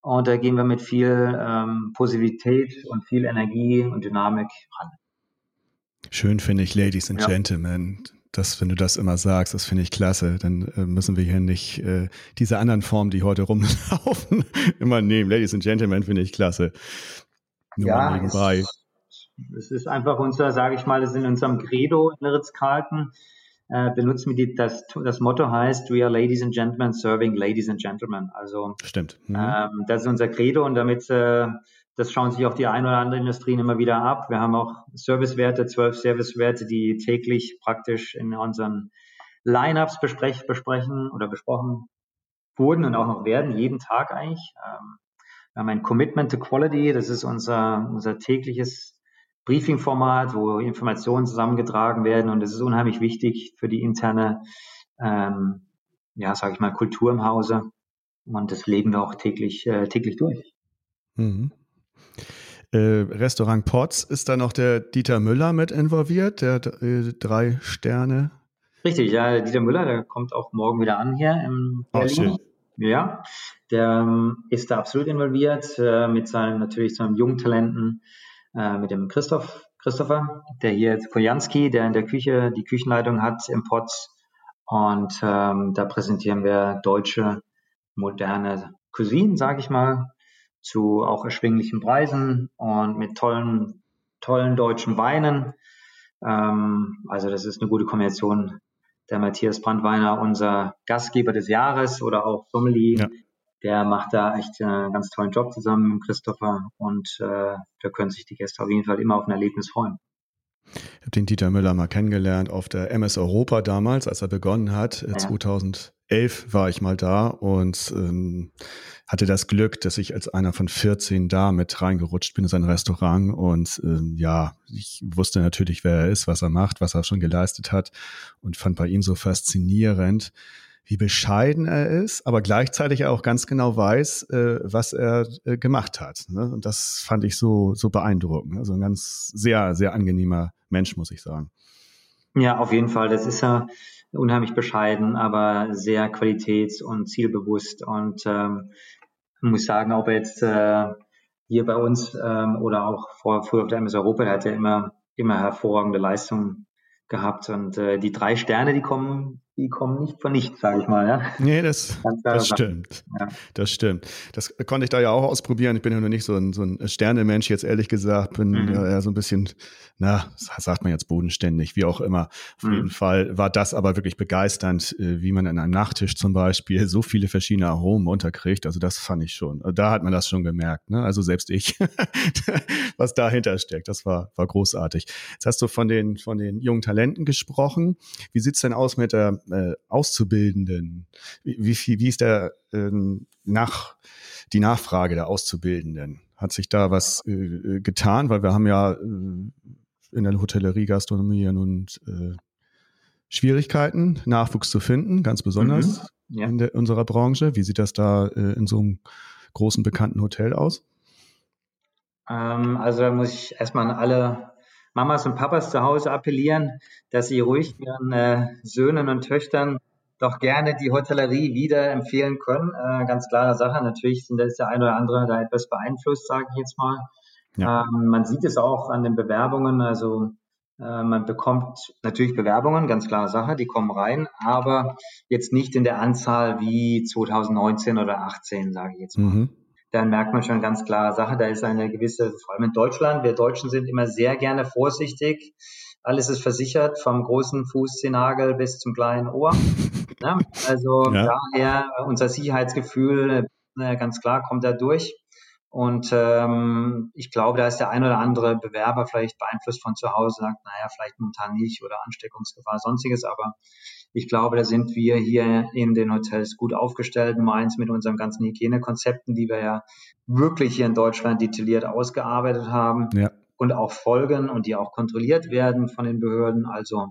S3: Und da gehen wir mit viel ähm, Positivität und viel Energie und Dynamik ran.
S2: Schön finde ich, Ladies and ja. Gentlemen. Das, wenn du das immer sagst, das finde ich klasse. Dann äh, müssen wir hier nicht äh, diese anderen Formen, die heute rumlaufen, immer nehmen. Ladies and Gentlemen finde ich klasse.
S3: Nur ja, nebenbei. Es, es, ist einfach unser, sage ich mal, das ist in unserem Credo in Ritz-Carlton äh, benutzen wir die, das, das Motto heißt, we are ladies and gentlemen serving ladies and gentlemen. Also
S2: stimmt.
S3: Mhm. Ähm, das ist unser Credo und damit äh, das schauen sich auch die ein oder andere Industrien immer wieder ab. Wir haben auch Servicewerte, zwölf Servicewerte, die täglich praktisch in unseren Lineups besprech, besprechen oder besprochen wurden und auch noch werden, jeden Tag eigentlich. Ähm, wir haben ein Commitment to Quality, das ist unser, unser tägliches Briefing-Format, wo Informationen zusammengetragen werden und es ist unheimlich wichtig für die interne, ähm, ja, sage ich mal, Kultur im Hause und das leben wir auch täglich, äh, täglich durch.
S2: Mhm. Äh, Restaurant Potts, ist da noch der Dieter Müller mit involviert, der äh, drei Sterne?
S3: Richtig, ja, Dieter Müller, der kommt auch morgen wieder an hier im Berlin. Oh, ja, der ähm, ist da absolut involviert äh, mit seinen natürlich seinen jungen Talenten, äh, mit dem Christoph, Christopher, der hier Kojanski, der in der Küche die Küchenleitung hat im Potts. Und ähm, da präsentieren wir deutsche, moderne Cuisine, sage ich mal, zu auch erschwinglichen Preisen und mit tollen, tollen deutschen Weinen. Ähm, also das ist eine gute Kombination. Der Matthias Brandweiner, unser Gastgeber des Jahres oder auch Sommelier, ja der macht da echt äh, einen ganz tollen Job zusammen mit Christopher und äh, da können sich die Gäste auf jeden Fall immer auf ein Erlebnis freuen.
S2: Ich habe den Dieter Müller mal kennengelernt auf der MS Europa damals, als er begonnen hat. Ja. 2011 war ich mal da und ähm, hatte das Glück, dass ich als einer von 14 da mit reingerutscht bin in sein Restaurant und ähm, ja, ich wusste natürlich, wer er ist, was er macht, was er schon geleistet hat und fand bei ihm so faszinierend, wie bescheiden er ist, aber gleichzeitig auch ganz genau weiß, äh, was er äh, gemacht hat. Ne? Und das fand ich so, so beeindruckend. Also ein ganz sehr, sehr angenehmer Mensch, muss ich sagen.
S3: Ja, auf jeden Fall. Das ist ja unheimlich bescheiden, aber sehr qualitäts- und zielbewusst. Und ähm, muss sagen, ob er jetzt äh, hier bei uns ähm, oder auch vor, früher auf der MS Europa, der hat ja immer, immer hervorragende Leistungen gehabt. Und äh, die drei Sterne, die kommen die kommen nicht von nichts, sage ich mal. Ja?
S2: Nee, das, das stimmt. Ja. Das stimmt. Das konnte ich da ja auch ausprobieren. Ich bin ja noch nicht so ein, so ein Sternemensch, jetzt ehrlich gesagt. Bin mhm. ja so ein bisschen, na, sagt man jetzt bodenständig, wie auch immer. Auf mhm. jeden Fall war das aber wirklich begeisternd, äh, wie man in einem Nachtisch zum Beispiel so viele verschiedene Aromen unterkriegt. Also das fand ich schon. Da hat man das schon gemerkt. Ne? Also selbst ich, was dahinter steckt, das war, war großartig. Jetzt hast du von den, von den jungen Talenten gesprochen. Wie sieht's denn aus mit der äh, Auszubildenden? Wie, wie, wie ist der ähm, nach, die Nachfrage der Auszubildenden? Hat sich da was äh, äh, getan? Weil wir haben ja äh, in der Hotellerie, Gastronomie ja nun äh, Schwierigkeiten, Nachwuchs zu finden, ganz besonders mhm. ja. in der, unserer Branche. Wie sieht das da äh, in so einem großen bekannten Hotel aus?
S3: Ähm, also da muss ich erstmal an alle Mamas und Papas zu Hause appellieren, dass sie ruhig ihren äh, Söhnen und Töchtern doch gerne die Hotellerie wieder empfehlen können. Äh, ganz klare Sache. Natürlich sind das der eine oder andere da etwas beeinflusst, sage ich jetzt mal. Ja. Ähm, man sieht es auch an den Bewerbungen. Also äh, man bekommt natürlich Bewerbungen, ganz klare Sache, die kommen rein, aber jetzt nicht in der Anzahl wie 2019 oder 2018, sage ich jetzt mal. Mhm dann merkt man schon ganz klare Sache, da ist eine gewisse, vor allem in Deutschland, wir Deutschen sind immer sehr gerne vorsichtig. Alles ist versichert, vom großen Fußzehennagel bis zum kleinen Ohr. Ja, also ja. daher unser Sicherheitsgefühl, äh, ganz klar, kommt da durch. Und ähm, ich glaube, da ist der ein oder andere Bewerber vielleicht beeinflusst von zu Hause, sagt, naja, vielleicht momentan nicht oder Ansteckungsgefahr, sonstiges, aber ich glaube, da sind wir hier in den Hotels gut aufgestellt. Nummer eins mit unseren ganzen Hygienekonzepten, die wir ja wirklich hier in Deutschland detailliert ausgearbeitet haben ja. und auch folgen und die auch kontrolliert werden von den Behörden. Also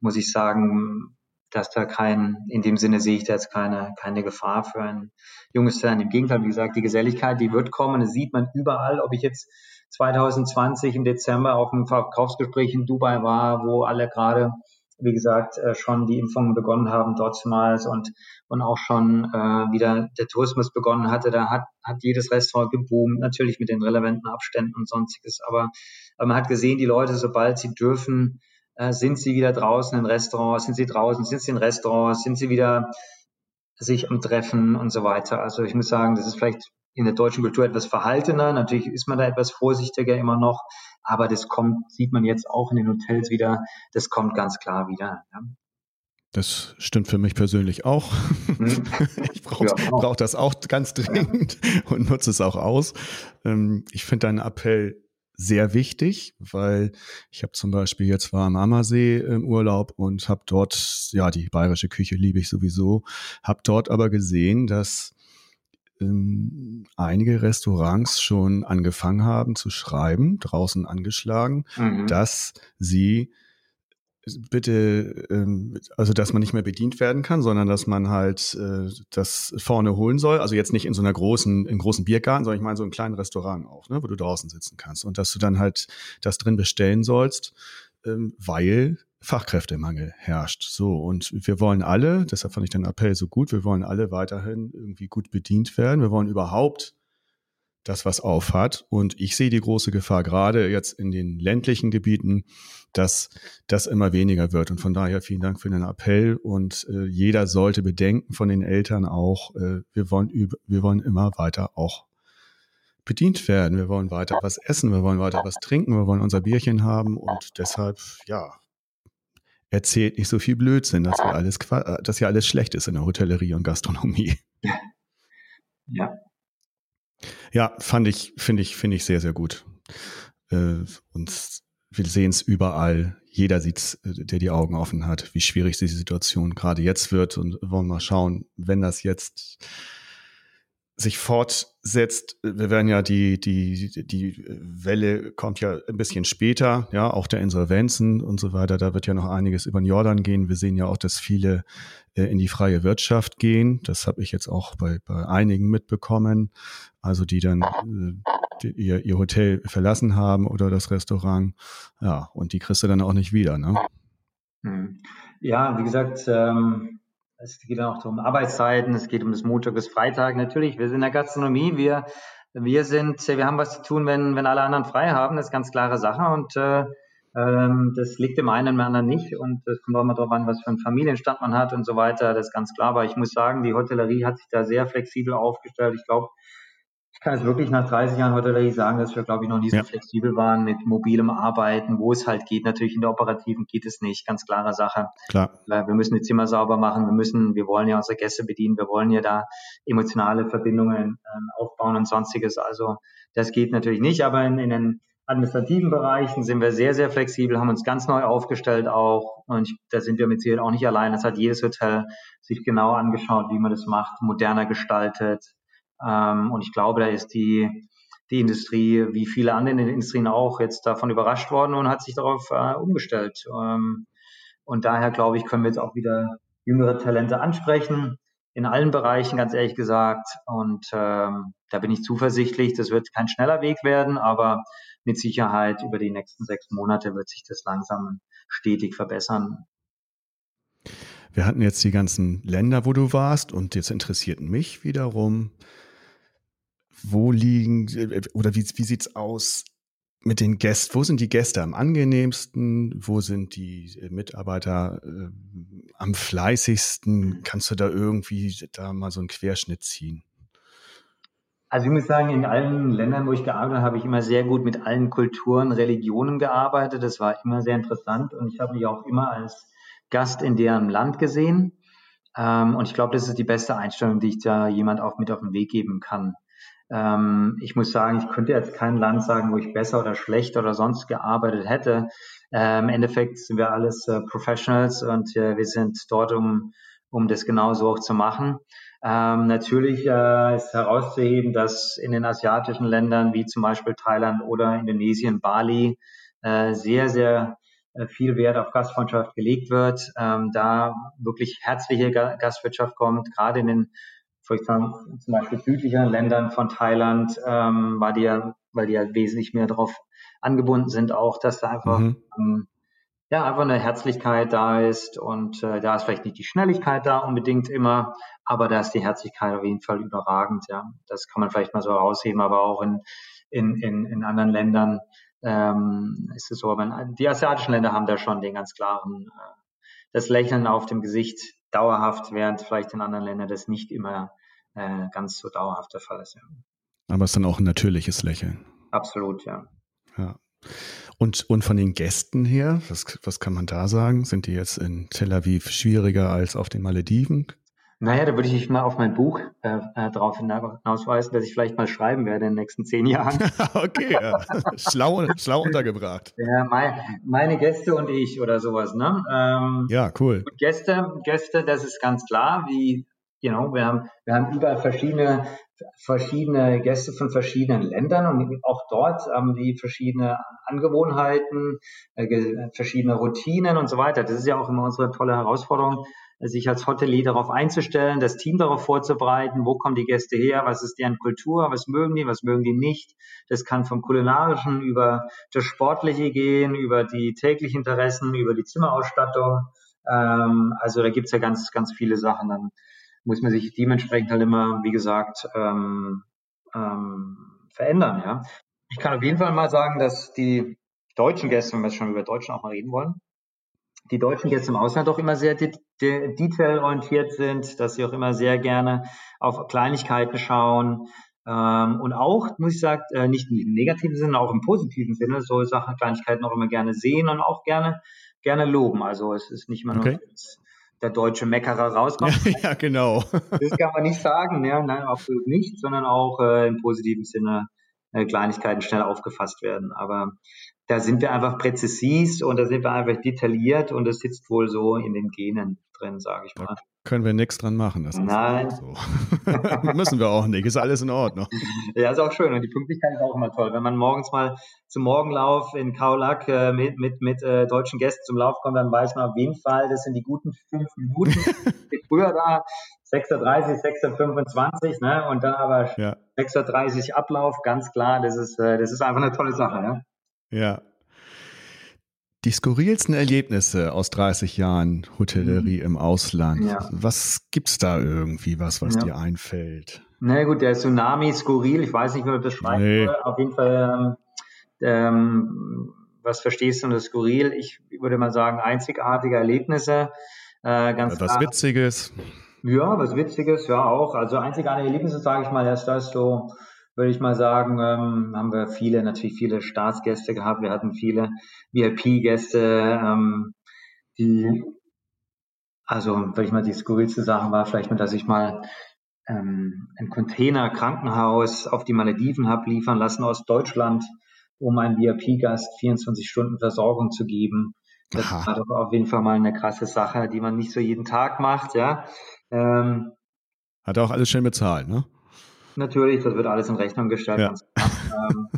S3: muss ich sagen, dass da kein, in dem Sinne sehe ich da jetzt keine, keine Gefahr für ein junges Talent. Im Gegenteil, wie gesagt, die Geselligkeit, die wird kommen. Das sieht man überall, ob ich jetzt 2020 im Dezember auf einem Verkaufsgespräch in Dubai war, wo alle gerade wie gesagt, äh, schon die Impfungen begonnen haben dortmals und, und auch schon äh, wieder der Tourismus begonnen hatte. Da hat, hat jedes Restaurant geboomt, natürlich mit den relevanten Abständen und sonstiges. Aber, aber man hat gesehen, die Leute, sobald sie dürfen, äh, sind sie wieder draußen in Restaurants, sind sie draußen, sind sie in Restaurants, sind sie wieder sich am Treffen und so weiter. Also ich muss sagen, das ist vielleicht in der deutschen Kultur etwas verhaltener. Natürlich ist man da etwas vorsichtiger immer noch, aber das kommt, sieht man jetzt auch in den Hotels wieder, das kommt ganz klar wieder. Ja.
S2: Das stimmt für mich persönlich auch. Hm. Ich brauche ja, brauch das auch ganz dringend ja. und nutze es auch aus. Ähm, ich finde deinen Appell sehr wichtig, weil ich habe zum Beispiel jetzt war am Ammersee im Urlaub und habe dort, ja, die bayerische Küche liebe ich sowieso, habe dort aber gesehen, dass ähm, einige Restaurants schon angefangen haben zu schreiben, draußen angeschlagen, mhm. dass sie bitte, ähm, also dass man nicht mehr bedient werden kann, sondern dass man halt äh, das vorne holen soll. Also jetzt nicht in so einer großen, in großen Biergarten, sondern ich meine so einem kleinen Restaurant auch, ne, wo du draußen sitzen kannst. Und dass du dann halt das drin bestellen sollst, ähm, weil Fachkräftemangel herrscht. So, und wir wollen alle, deshalb fand ich den Appell so gut, wir wollen alle weiterhin irgendwie gut bedient werden. Wir wollen überhaupt das, was aufhat. Und ich sehe die große Gefahr, gerade jetzt in den ländlichen Gebieten, dass das immer weniger wird. Und von daher vielen Dank für den Appell. Und äh, jeder sollte bedenken von den Eltern auch, äh, wir, wollen wir wollen immer weiter auch bedient werden. Wir wollen weiter was essen, wir wollen weiter was trinken, wir wollen unser Bierchen haben. Und deshalb, ja, erzählt nicht so viel Blödsinn, dass hier alles, dass hier alles schlecht ist in der Hotellerie und Gastronomie. Ja. Ja, fand ich, finde ich, finde ich sehr, sehr gut. Äh, und wir sehen es überall. Jeder sieht der die Augen offen hat, wie schwierig diese Situation gerade jetzt wird. Und wollen mal schauen, wenn das jetzt sich fortsetzt. Wir werden ja die, die, die Welle kommt ja ein bisschen später, ja, auch der Insolvenzen und so weiter. Da wird ja noch einiges über den Jordan gehen. Wir sehen ja auch, dass viele äh, in die freie Wirtschaft gehen. Das habe ich jetzt auch bei, bei einigen mitbekommen. Also die dann äh, die, ihr, ihr Hotel verlassen haben oder das Restaurant. Ja, und die kriegst du dann auch nicht wieder, ne?
S3: Hm. Ja, wie gesagt, ähm es geht auch um Arbeitszeiten, es geht um das Montag bis Freitag. Natürlich, wir sind in der Gastronomie, wir wir sind, wir haben was zu tun, wenn, wenn alle anderen frei haben, das ist ganz klare Sache. Und äh, ähm, das liegt dem einen und dem anderen nicht. Und es kommt auch immer darauf an, was für einen Familienstand man hat und so weiter, das ist ganz klar, aber ich muss sagen, die Hotellerie hat sich da sehr flexibel aufgestellt. Ich glaube, ich kann es wirklich nach 30 Jahren Hotellerie sagen, dass wir, glaube ich, noch nie so ja. flexibel waren mit mobilem Arbeiten, wo es halt geht. Natürlich in der Operativen geht es nicht, ganz klare Sache.
S2: Klar.
S3: Wir müssen die Zimmer sauber machen, wir müssen, wir wollen ja unsere Gäste bedienen, wir wollen ja da emotionale Verbindungen äh, aufbauen und sonstiges. Also das geht natürlich nicht, aber in, in den administrativen Bereichen sind wir sehr, sehr flexibel, haben uns ganz neu aufgestellt auch. Und ich, da sind wir mit Sicherheit auch nicht allein. Das hat jedes Hotel sich genau angeschaut, wie man das macht, moderner gestaltet, ähm, und ich glaube, da ist die, die Industrie, wie viele andere Industrien auch, jetzt davon überrascht worden und hat sich darauf äh, umgestellt. Ähm, und daher glaube ich, können wir jetzt auch wieder jüngere Talente ansprechen, in allen Bereichen, ganz ehrlich gesagt. Und ähm, da bin ich zuversichtlich, das wird kein schneller Weg werden, aber mit Sicherheit über die nächsten sechs Monate wird sich das langsam stetig verbessern.
S2: Wir hatten jetzt die ganzen Länder, wo du warst, und jetzt interessierten mich wiederum, wo liegen oder wie, wie sieht's aus mit den Gästen? Wo sind die Gäste am angenehmsten? Wo sind die Mitarbeiter äh, am fleißigsten? Kannst du da irgendwie da mal so einen Querschnitt ziehen?
S3: Also ich muss sagen, in allen Ländern, wo ich gearbeitet habe, habe ich immer sehr gut mit allen Kulturen, Religionen gearbeitet. Das war immer sehr interessant und ich habe mich auch immer als Gast in deren Land gesehen. Ähm, und ich glaube, das ist die beste Einstellung, die ich da jemand auch mit auf den Weg geben kann. Ähm, ich muss sagen, ich könnte jetzt kein Land sagen, wo ich besser oder schlechter oder sonst gearbeitet hätte. Äh, Im Endeffekt sind wir alles äh, Professionals und äh, wir sind dort, um, um das genauso auch zu machen. Ähm, natürlich äh, ist herauszuheben, dass in den asiatischen Ländern wie zum Beispiel Thailand oder Indonesien, Bali, äh, sehr, sehr äh, viel Wert auf Gastfreundschaft gelegt wird, ähm, da wirklich herzliche Gastwirtschaft kommt, gerade in den ich sagen, zum Beispiel südlicheren Ländern von Thailand, ähm, war die ja, weil die ja wesentlich mehr darauf angebunden sind, auch, dass da einfach, mhm. ähm, ja, einfach eine Herzlichkeit da ist und äh, da ist vielleicht nicht die Schnelligkeit da unbedingt immer, aber da ist die Herzlichkeit auf jeden Fall überragend, ja. Das kann man vielleicht mal so herausheben, aber auch in, in, in, in anderen Ländern ähm, ist es so, wenn, die asiatischen Länder haben da schon den ganz klaren, äh, das Lächeln auf dem Gesicht dauerhaft, während vielleicht in anderen Ländern das nicht immer äh, ganz so dauerhaft der Fall ist. Ja.
S2: Aber es ist dann auch ein natürliches Lächeln.
S3: Absolut, ja.
S2: Ja. Und, und von den Gästen her, was, was kann man da sagen? Sind die jetzt in Tel Aviv schwieriger als auf den Malediven?
S3: Naja, da würde ich mal auf mein Buch äh, äh darauf hinausweisen, dass ich vielleicht mal schreiben werde in den nächsten zehn Jahren.
S2: okay, ja. schlau, schlau untergebracht.
S3: Ja, mein, meine Gäste und ich oder sowas. Ne?
S2: Ähm, ja, cool.
S3: Gäste, Gäste, das ist ganz klar, wie you know, wir haben, wir haben überall verschiedene, verschiedene Gäste von verschiedenen Ländern und auch dort haben die verschiedene Angewohnheiten, äh, verschiedene Routinen und so weiter. Das ist ja auch immer unsere tolle Herausforderung, sich als Hotelier darauf einzustellen, das Team darauf vorzubereiten, wo kommen die Gäste her, was ist deren Kultur, was mögen die, was mögen die nicht. Das kann vom kulinarischen über das Sportliche gehen, über die täglichen Interessen, über die Zimmerausstattung. Ähm, also da gibt's ja ganz, ganz viele Sachen dann muss man sich dementsprechend halt immer, wie gesagt, ähm, ähm, verändern. Ja. Ich kann auf jeden Fall mal sagen, dass die deutschen Gäste, wenn wir jetzt schon über Deutschland auch mal reden wollen, die deutschen Gäste im Ausland doch immer sehr de de detailorientiert sind, dass sie auch immer sehr gerne auf Kleinigkeiten schauen. Ähm, und auch, muss ich sagen, äh, nicht im negativen Sinne, auch im positiven Sinne, so Sachen, Kleinigkeiten auch immer gerne sehen und auch gerne, gerne loben. Also es ist nicht immer okay. nur der deutsche Meckerer rauskommt.
S2: Ja, ja, genau.
S3: Das kann man nicht sagen, ja, nein, absolut nicht, sondern auch äh, im positiven Sinne äh, Kleinigkeiten schnell aufgefasst werden. Aber da sind wir einfach präzis und da sind wir einfach detailliert und das sitzt wohl so in den Genen drin, sage ich mal. Da
S2: können wir nichts dran machen.
S3: Das Nein.
S2: So. Müssen wir auch nicht. Ist alles in Ordnung.
S3: Ja, ist auch schön. Und die Pünktlichkeit ist auch immer toll. Wenn man morgens mal zum Morgenlauf in Kaulak äh, mit, mit, mit äh, deutschen Gästen zum Lauf kommt, dann weiß man auf jeden Fall, das sind die guten fünf Minuten. früher da 6.30 6.25 ne? Und dann aber ja. 6.30 Ablauf, ganz klar, das ist, äh, das ist einfach eine tolle Sache. Ja.
S2: Ja. Die skurrilsten Erlebnisse aus 30 Jahren Hotellerie mhm. im Ausland. Ja. Was gibt's da irgendwie, was, was ja. dir einfällt?
S3: Na gut, der Tsunami skurril, ich weiß nicht, wie man das beschreiben nee. soll. Auf jeden Fall, ähm, ähm, was verstehst du unter skurril? Ich würde mal sagen, einzigartige Erlebnisse.
S2: Äh, ganz was klar. Witziges.
S3: Ja, was Witziges, ja auch. Also einzigartige Erlebnisse, sage ich mal, erst das so, würde ich mal sagen, ähm, haben wir viele, natürlich viele Staatsgäste gehabt. Wir hatten viele VIP-Gäste, ähm, die, also, würde ich mal, die skurrilste Sache war vielleicht nur, dass ich mal ähm, ein Container-Krankenhaus auf die Malediven habe liefern lassen aus Deutschland, um einem VIP-Gast 24 Stunden Versorgung zu geben. Das Aha. war doch auf jeden Fall mal eine krasse Sache, die man nicht so jeden Tag macht, ja. Ähm,
S2: Hat auch alles schön bezahlt, ne?
S3: Natürlich, das wird alles in Rechnung gestellt. Ja. ähm,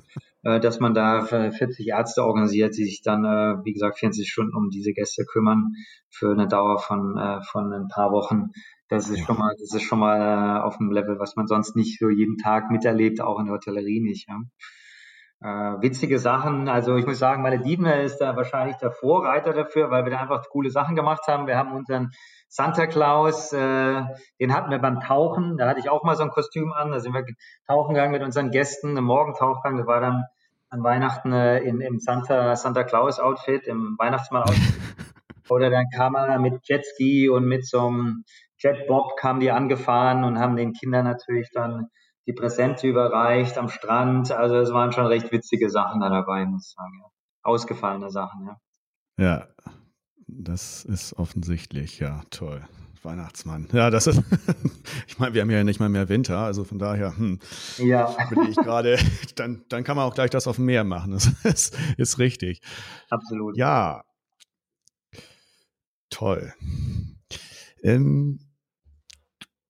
S3: äh, dass man da 40 Ärzte organisiert, die sich dann, äh, wie gesagt, 24 Stunden um diese Gäste kümmern für eine Dauer von, äh, von ein paar Wochen. Das ist schon mal, das ist schon mal äh, auf einem Level, was man sonst nicht so jeden Tag miterlebt, auch in der Hotellerie nicht. Ja. Äh, witzige Sachen, also ich muss sagen, meine Dieben ist da wahrscheinlich der Vorreiter dafür, weil wir da einfach coole Sachen gemacht haben. Wir haben unseren Santa Claus, äh, den hatten wir beim Tauchen, da hatte ich auch mal so ein Kostüm an, da sind wir tauchen gegangen mit unseren Gästen, im Morgentauchgang, das war dann an Weihnachten äh, in, im Santa, Santa Claus Outfit, im Weihnachtsmann Outfit. Oder dann kam er mit Jetski und mit so einem Jetbob kamen die angefahren und haben den Kindern natürlich dann die Präsente überreicht am Strand. Also es waren schon recht witzige Sachen da dabei, muss ich sagen. Ja. Ausgefallene Sachen, ja.
S2: Ja, das ist offensichtlich, ja, toll. Weihnachtsmann. Ja, das ist, ich meine, wir haben ja nicht mal mehr Winter, also von daher, hm, ja. bin ich gerade, dann, dann kann man auch gleich das auf dem Meer machen. Das ist, ist richtig.
S3: Absolut.
S2: Ja. Toll. Ähm,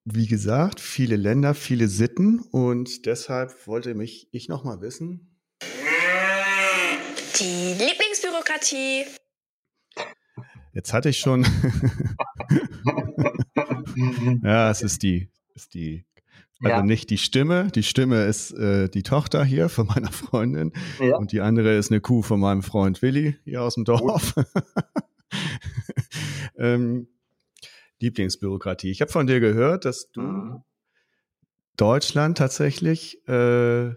S2: wie gesagt, viele Länder, viele Sitten und deshalb wollte mich ich noch mal wissen.
S5: Die Lieblingsbürokratie.
S2: Jetzt hatte ich schon. ja, es ist die, ist die, also ja. nicht die Stimme. Die Stimme ist äh, die Tochter hier von meiner Freundin ja. und die andere ist eine Kuh von meinem Freund Willi hier aus dem Dorf. ähm, Lieblingsbürokratie. Ich habe von dir gehört, dass du mhm. Deutschland tatsächlich äh,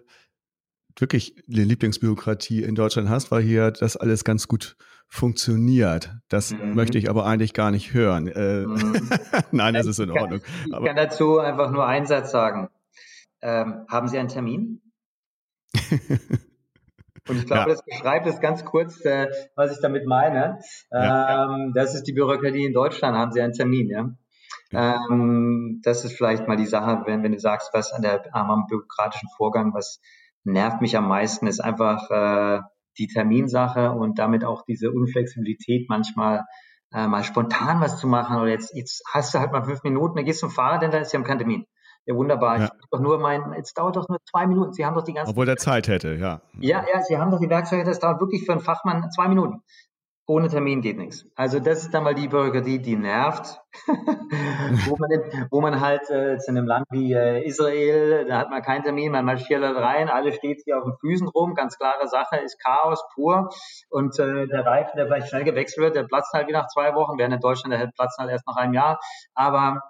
S2: wirklich eine Lieblingsbürokratie in Deutschland hast, weil hier das alles ganz gut funktioniert. Das mhm. möchte ich aber eigentlich gar nicht hören. Äh, mhm. Nein, das ist in Ordnung.
S3: Ich kann, ich kann dazu einfach nur einen Satz sagen. Ähm, haben Sie einen Termin? Und ich glaube, ja. das beschreibt es ganz kurz, äh, was ich damit meine. Ähm, das ist die Bürokratie in Deutschland, haben Sie einen Termin, ja? Ähm, das ist vielleicht mal die Sache, wenn, wenn du sagst, was an der am bürokratischen Vorgang, was nervt mich am meisten, ist einfach äh, die Terminsache und damit auch diese Unflexibilität manchmal äh, mal spontan was zu machen oder jetzt, jetzt hast du halt mal fünf Minuten, dann gehst du zum Fahrrad, denn da ist ja kein Termin. Ja, wunderbar. Ja. Ich doch nur mein, es dauert doch nur zwei Minuten. Sie haben doch die ganze
S2: Obwohl der Zeit hätte, ja.
S3: Ja, ja, Sie haben doch die Werkzeuge, das dauert wirklich für einen Fachmann zwei Minuten. Ohne Termin geht nichts. Also das ist dann mal die Bürokratie, die nervt, wo, man, wo man halt äh, in einem Land wie äh, Israel, da hat man keinen Termin, man marschiert da rein, alle steht hier auf den Füßen rum, ganz klare Sache, ist Chaos pur. Und äh, der Reifen, der vielleicht schnell gewechselt wird, der platzt halt wie nach zwei Wochen, während in Deutschland der platzt halt erst nach einem Jahr, aber,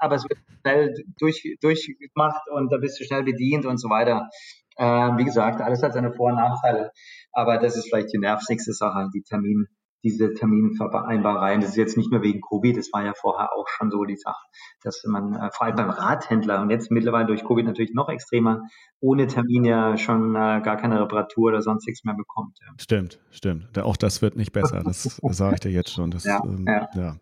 S3: aber es wird schnell durch, durchgemacht und da bist du schnell bedient und so weiter. Äh, wie gesagt, alles hat seine Vor- und Nachteile, aber das ist vielleicht die nervigste Sache, die Termin diese Terminvereinbareien. Das ist jetzt nicht nur wegen Covid, das war ja vorher auch schon so die Sache, dass man äh, vor allem beim Radhändler und jetzt mittlerweile durch Covid natürlich noch extremer, ohne Termin ja schon äh, gar keine Reparatur oder sonstiges mehr bekommt. Ja.
S2: Stimmt, stimmt. Auch das wird nicht besser, das sage ich dir jetzt schon. Das,
S3: ja, ähm, ja.
S2: ja.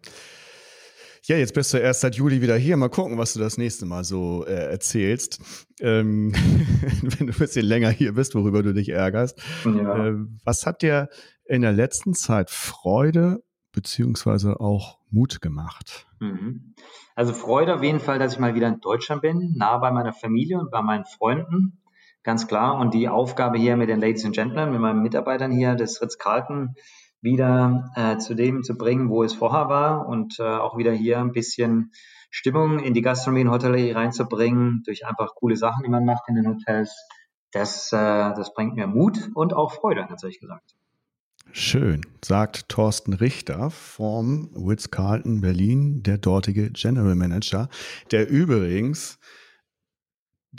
S2: Ja, jetzt bist du erst seit Juli wieder hier. Mal gucken, was du das nächste Mal so äh, erzählst. Ähm, wenn du ein bisschen länger hier bist, worüber du dich ärgerst. Ja. Äh, was hat dir in der letzten Zeit Freude beziehungsweise auch Mut gemacht?
S3: Mhm. Also Freude auf jeden Fall, dass ich mal wieder in Deutschland bin, nah bei meiner Familie und bei meinen Freunden. Ganz klar. Und die Aufgabe hier mit den Ladies and Gentlemen, mit meinen Mitarbeitern hier des Ritz-Carlton, wieder äh, zu dem zu bringen, wo es vorher war und äh, auch wieder hier ein bisschen Stimmung in die Gastronomie und Hotellerie reinzubringen, durch einfach coole Sachen, die man macht in den Hotels. Das, äh, das bringt mir Mut und auch Freude, tatsächlich gesagt.
S2: Schön, sagt Thorsten Richter vom Ritz-Carlton Berlin, der dortige General Manager, der übrigens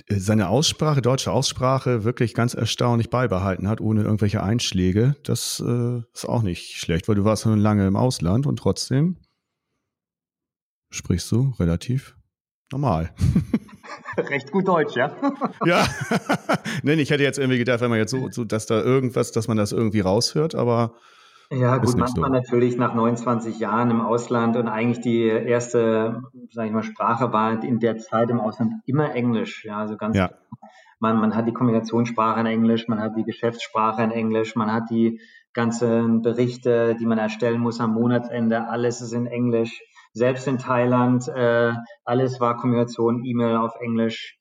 S2: seine Aussprache, deutsche Aussprache, wirklich ganz erstaunlich beibehalten hat, ohne irgendwelche Einschläge. Das äh, ist auch nicht schlecht, weil du warst schon lange im Ausland und trotzdem sprichst du relativ normal.
S3: Recht gut Deutsch, ja?
S2: ja. Nein, ich hätte jetzt irgendwie gedacht, wenn man jetzt so, so, dass da irgendwas, dass man das irgendwie raushört, aber.
S3: Ja, gut, manchmal so. natürlich nach 29 Jahren im Ausland und eigentlich die erste, sag ich mal, Sprache war in der Zeit im Ausland immer Englisch. Ja, also ganz, ja. man, man hat die Kommunikationssprache in Englisch, man hat die Geschäftssprache in Englisch, man hat die ganzen Berichte, die man erstellen muss am Monatsende, alles ist in Englisch selbst in Thailand, äh, alles war Kommunikation, E-Mail auf Englisch.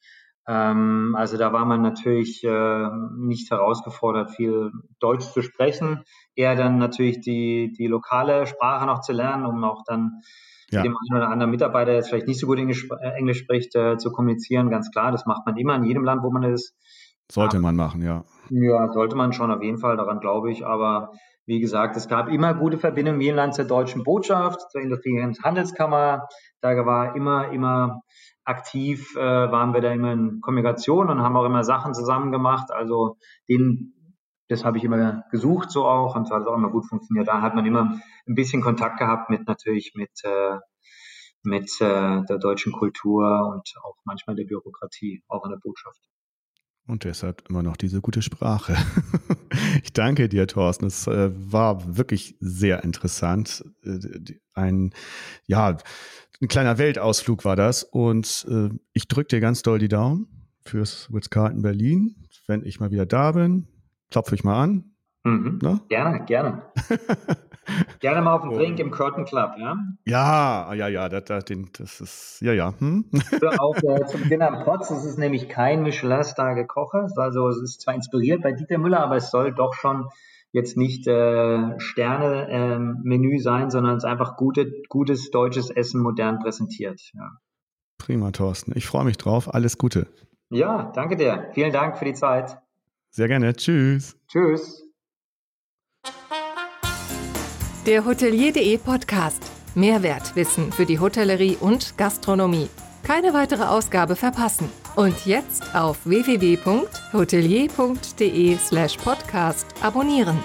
S3: Ähm, also da war man natürlich äh, nicht herausgefordert, viel Deutsch zu sprechen, eher dann natürlich die, die lokale Sprache noch zu lernen, um auch dann ja. dem einen oder anderen Mitarbeiter, der jetzt vielleicht nicht so gut Englisch, äh, Englisch spricht, äh, zu kommunizieren. Ganz klar, das macht man immer in jedem Land, wo man ist.
S2: Sollte man machen, ja.
S3: Ja, sollte man schon auf jeden Fall, daran glaube ich. Aber wie gesagt, es gab immer gute Verbindungen im Land zur deutschen Botschaft, zur Industrie- und Handelskammer. Da war immer, immer aktiv, äh, waren wir da immer in Kommunikation und haben auch immer Sachen zusammen gemacht. Also den, das habe ich immer gesucht so auch und hat auch immer gut funktioniert. Da hat man immer ein bisschen Kontakt gehabt mit natürlich mit äh, mit äh, der deutschen Kultur und auch manchmal der Bürokratie, auch an der Botschaft.
S2: Und deshalb immer noch diese gute Sprache. ich danke dir, Thorsten. Es äh, war wirklich sehr interessant. Äh, ein, ja, ein kleiner Weltausflug war das. Und äh, ich drücke dir ganz doll die Daumen fürs Ritz-Carlton Berlin. Wenn ich mal wieder da bin, klopfe ich mal an.
S3: Mhm. Gerne, gerne. Gerne mal auf den Drink im Curtain Club, ja?
S2: Ja, ja, ja, das, das, das ist, ja, ja. Hm?
S3: Auch äh, zum Dinner am Potz, es ist nämlich kein Michelin-Star gekocht. Also es ist zwar inspiriert bei Dieter Müller, aber es soll doch schon jetzt nicht äh, Sterne-Menü ähm, sein, sondern es ist einfach gute, gutes deutsches Essen modern präsentiert. Ja.
S2: Prima, Thorsten. Ich freue mich drauf. Alles Gute.
S3: Ja, danke dir. Vielen Dank für die Zeit.
S2: Sehr gerne. Tschüss.
S3: Tschüss.
S1: Der Hotelier.de Podcast. Mehrwertwissen für die Hotellerie und Gastronomie. Keine weitere Ausgabe verpassen. Und jetzt auf www.hotelier.de/podcast abonnieren.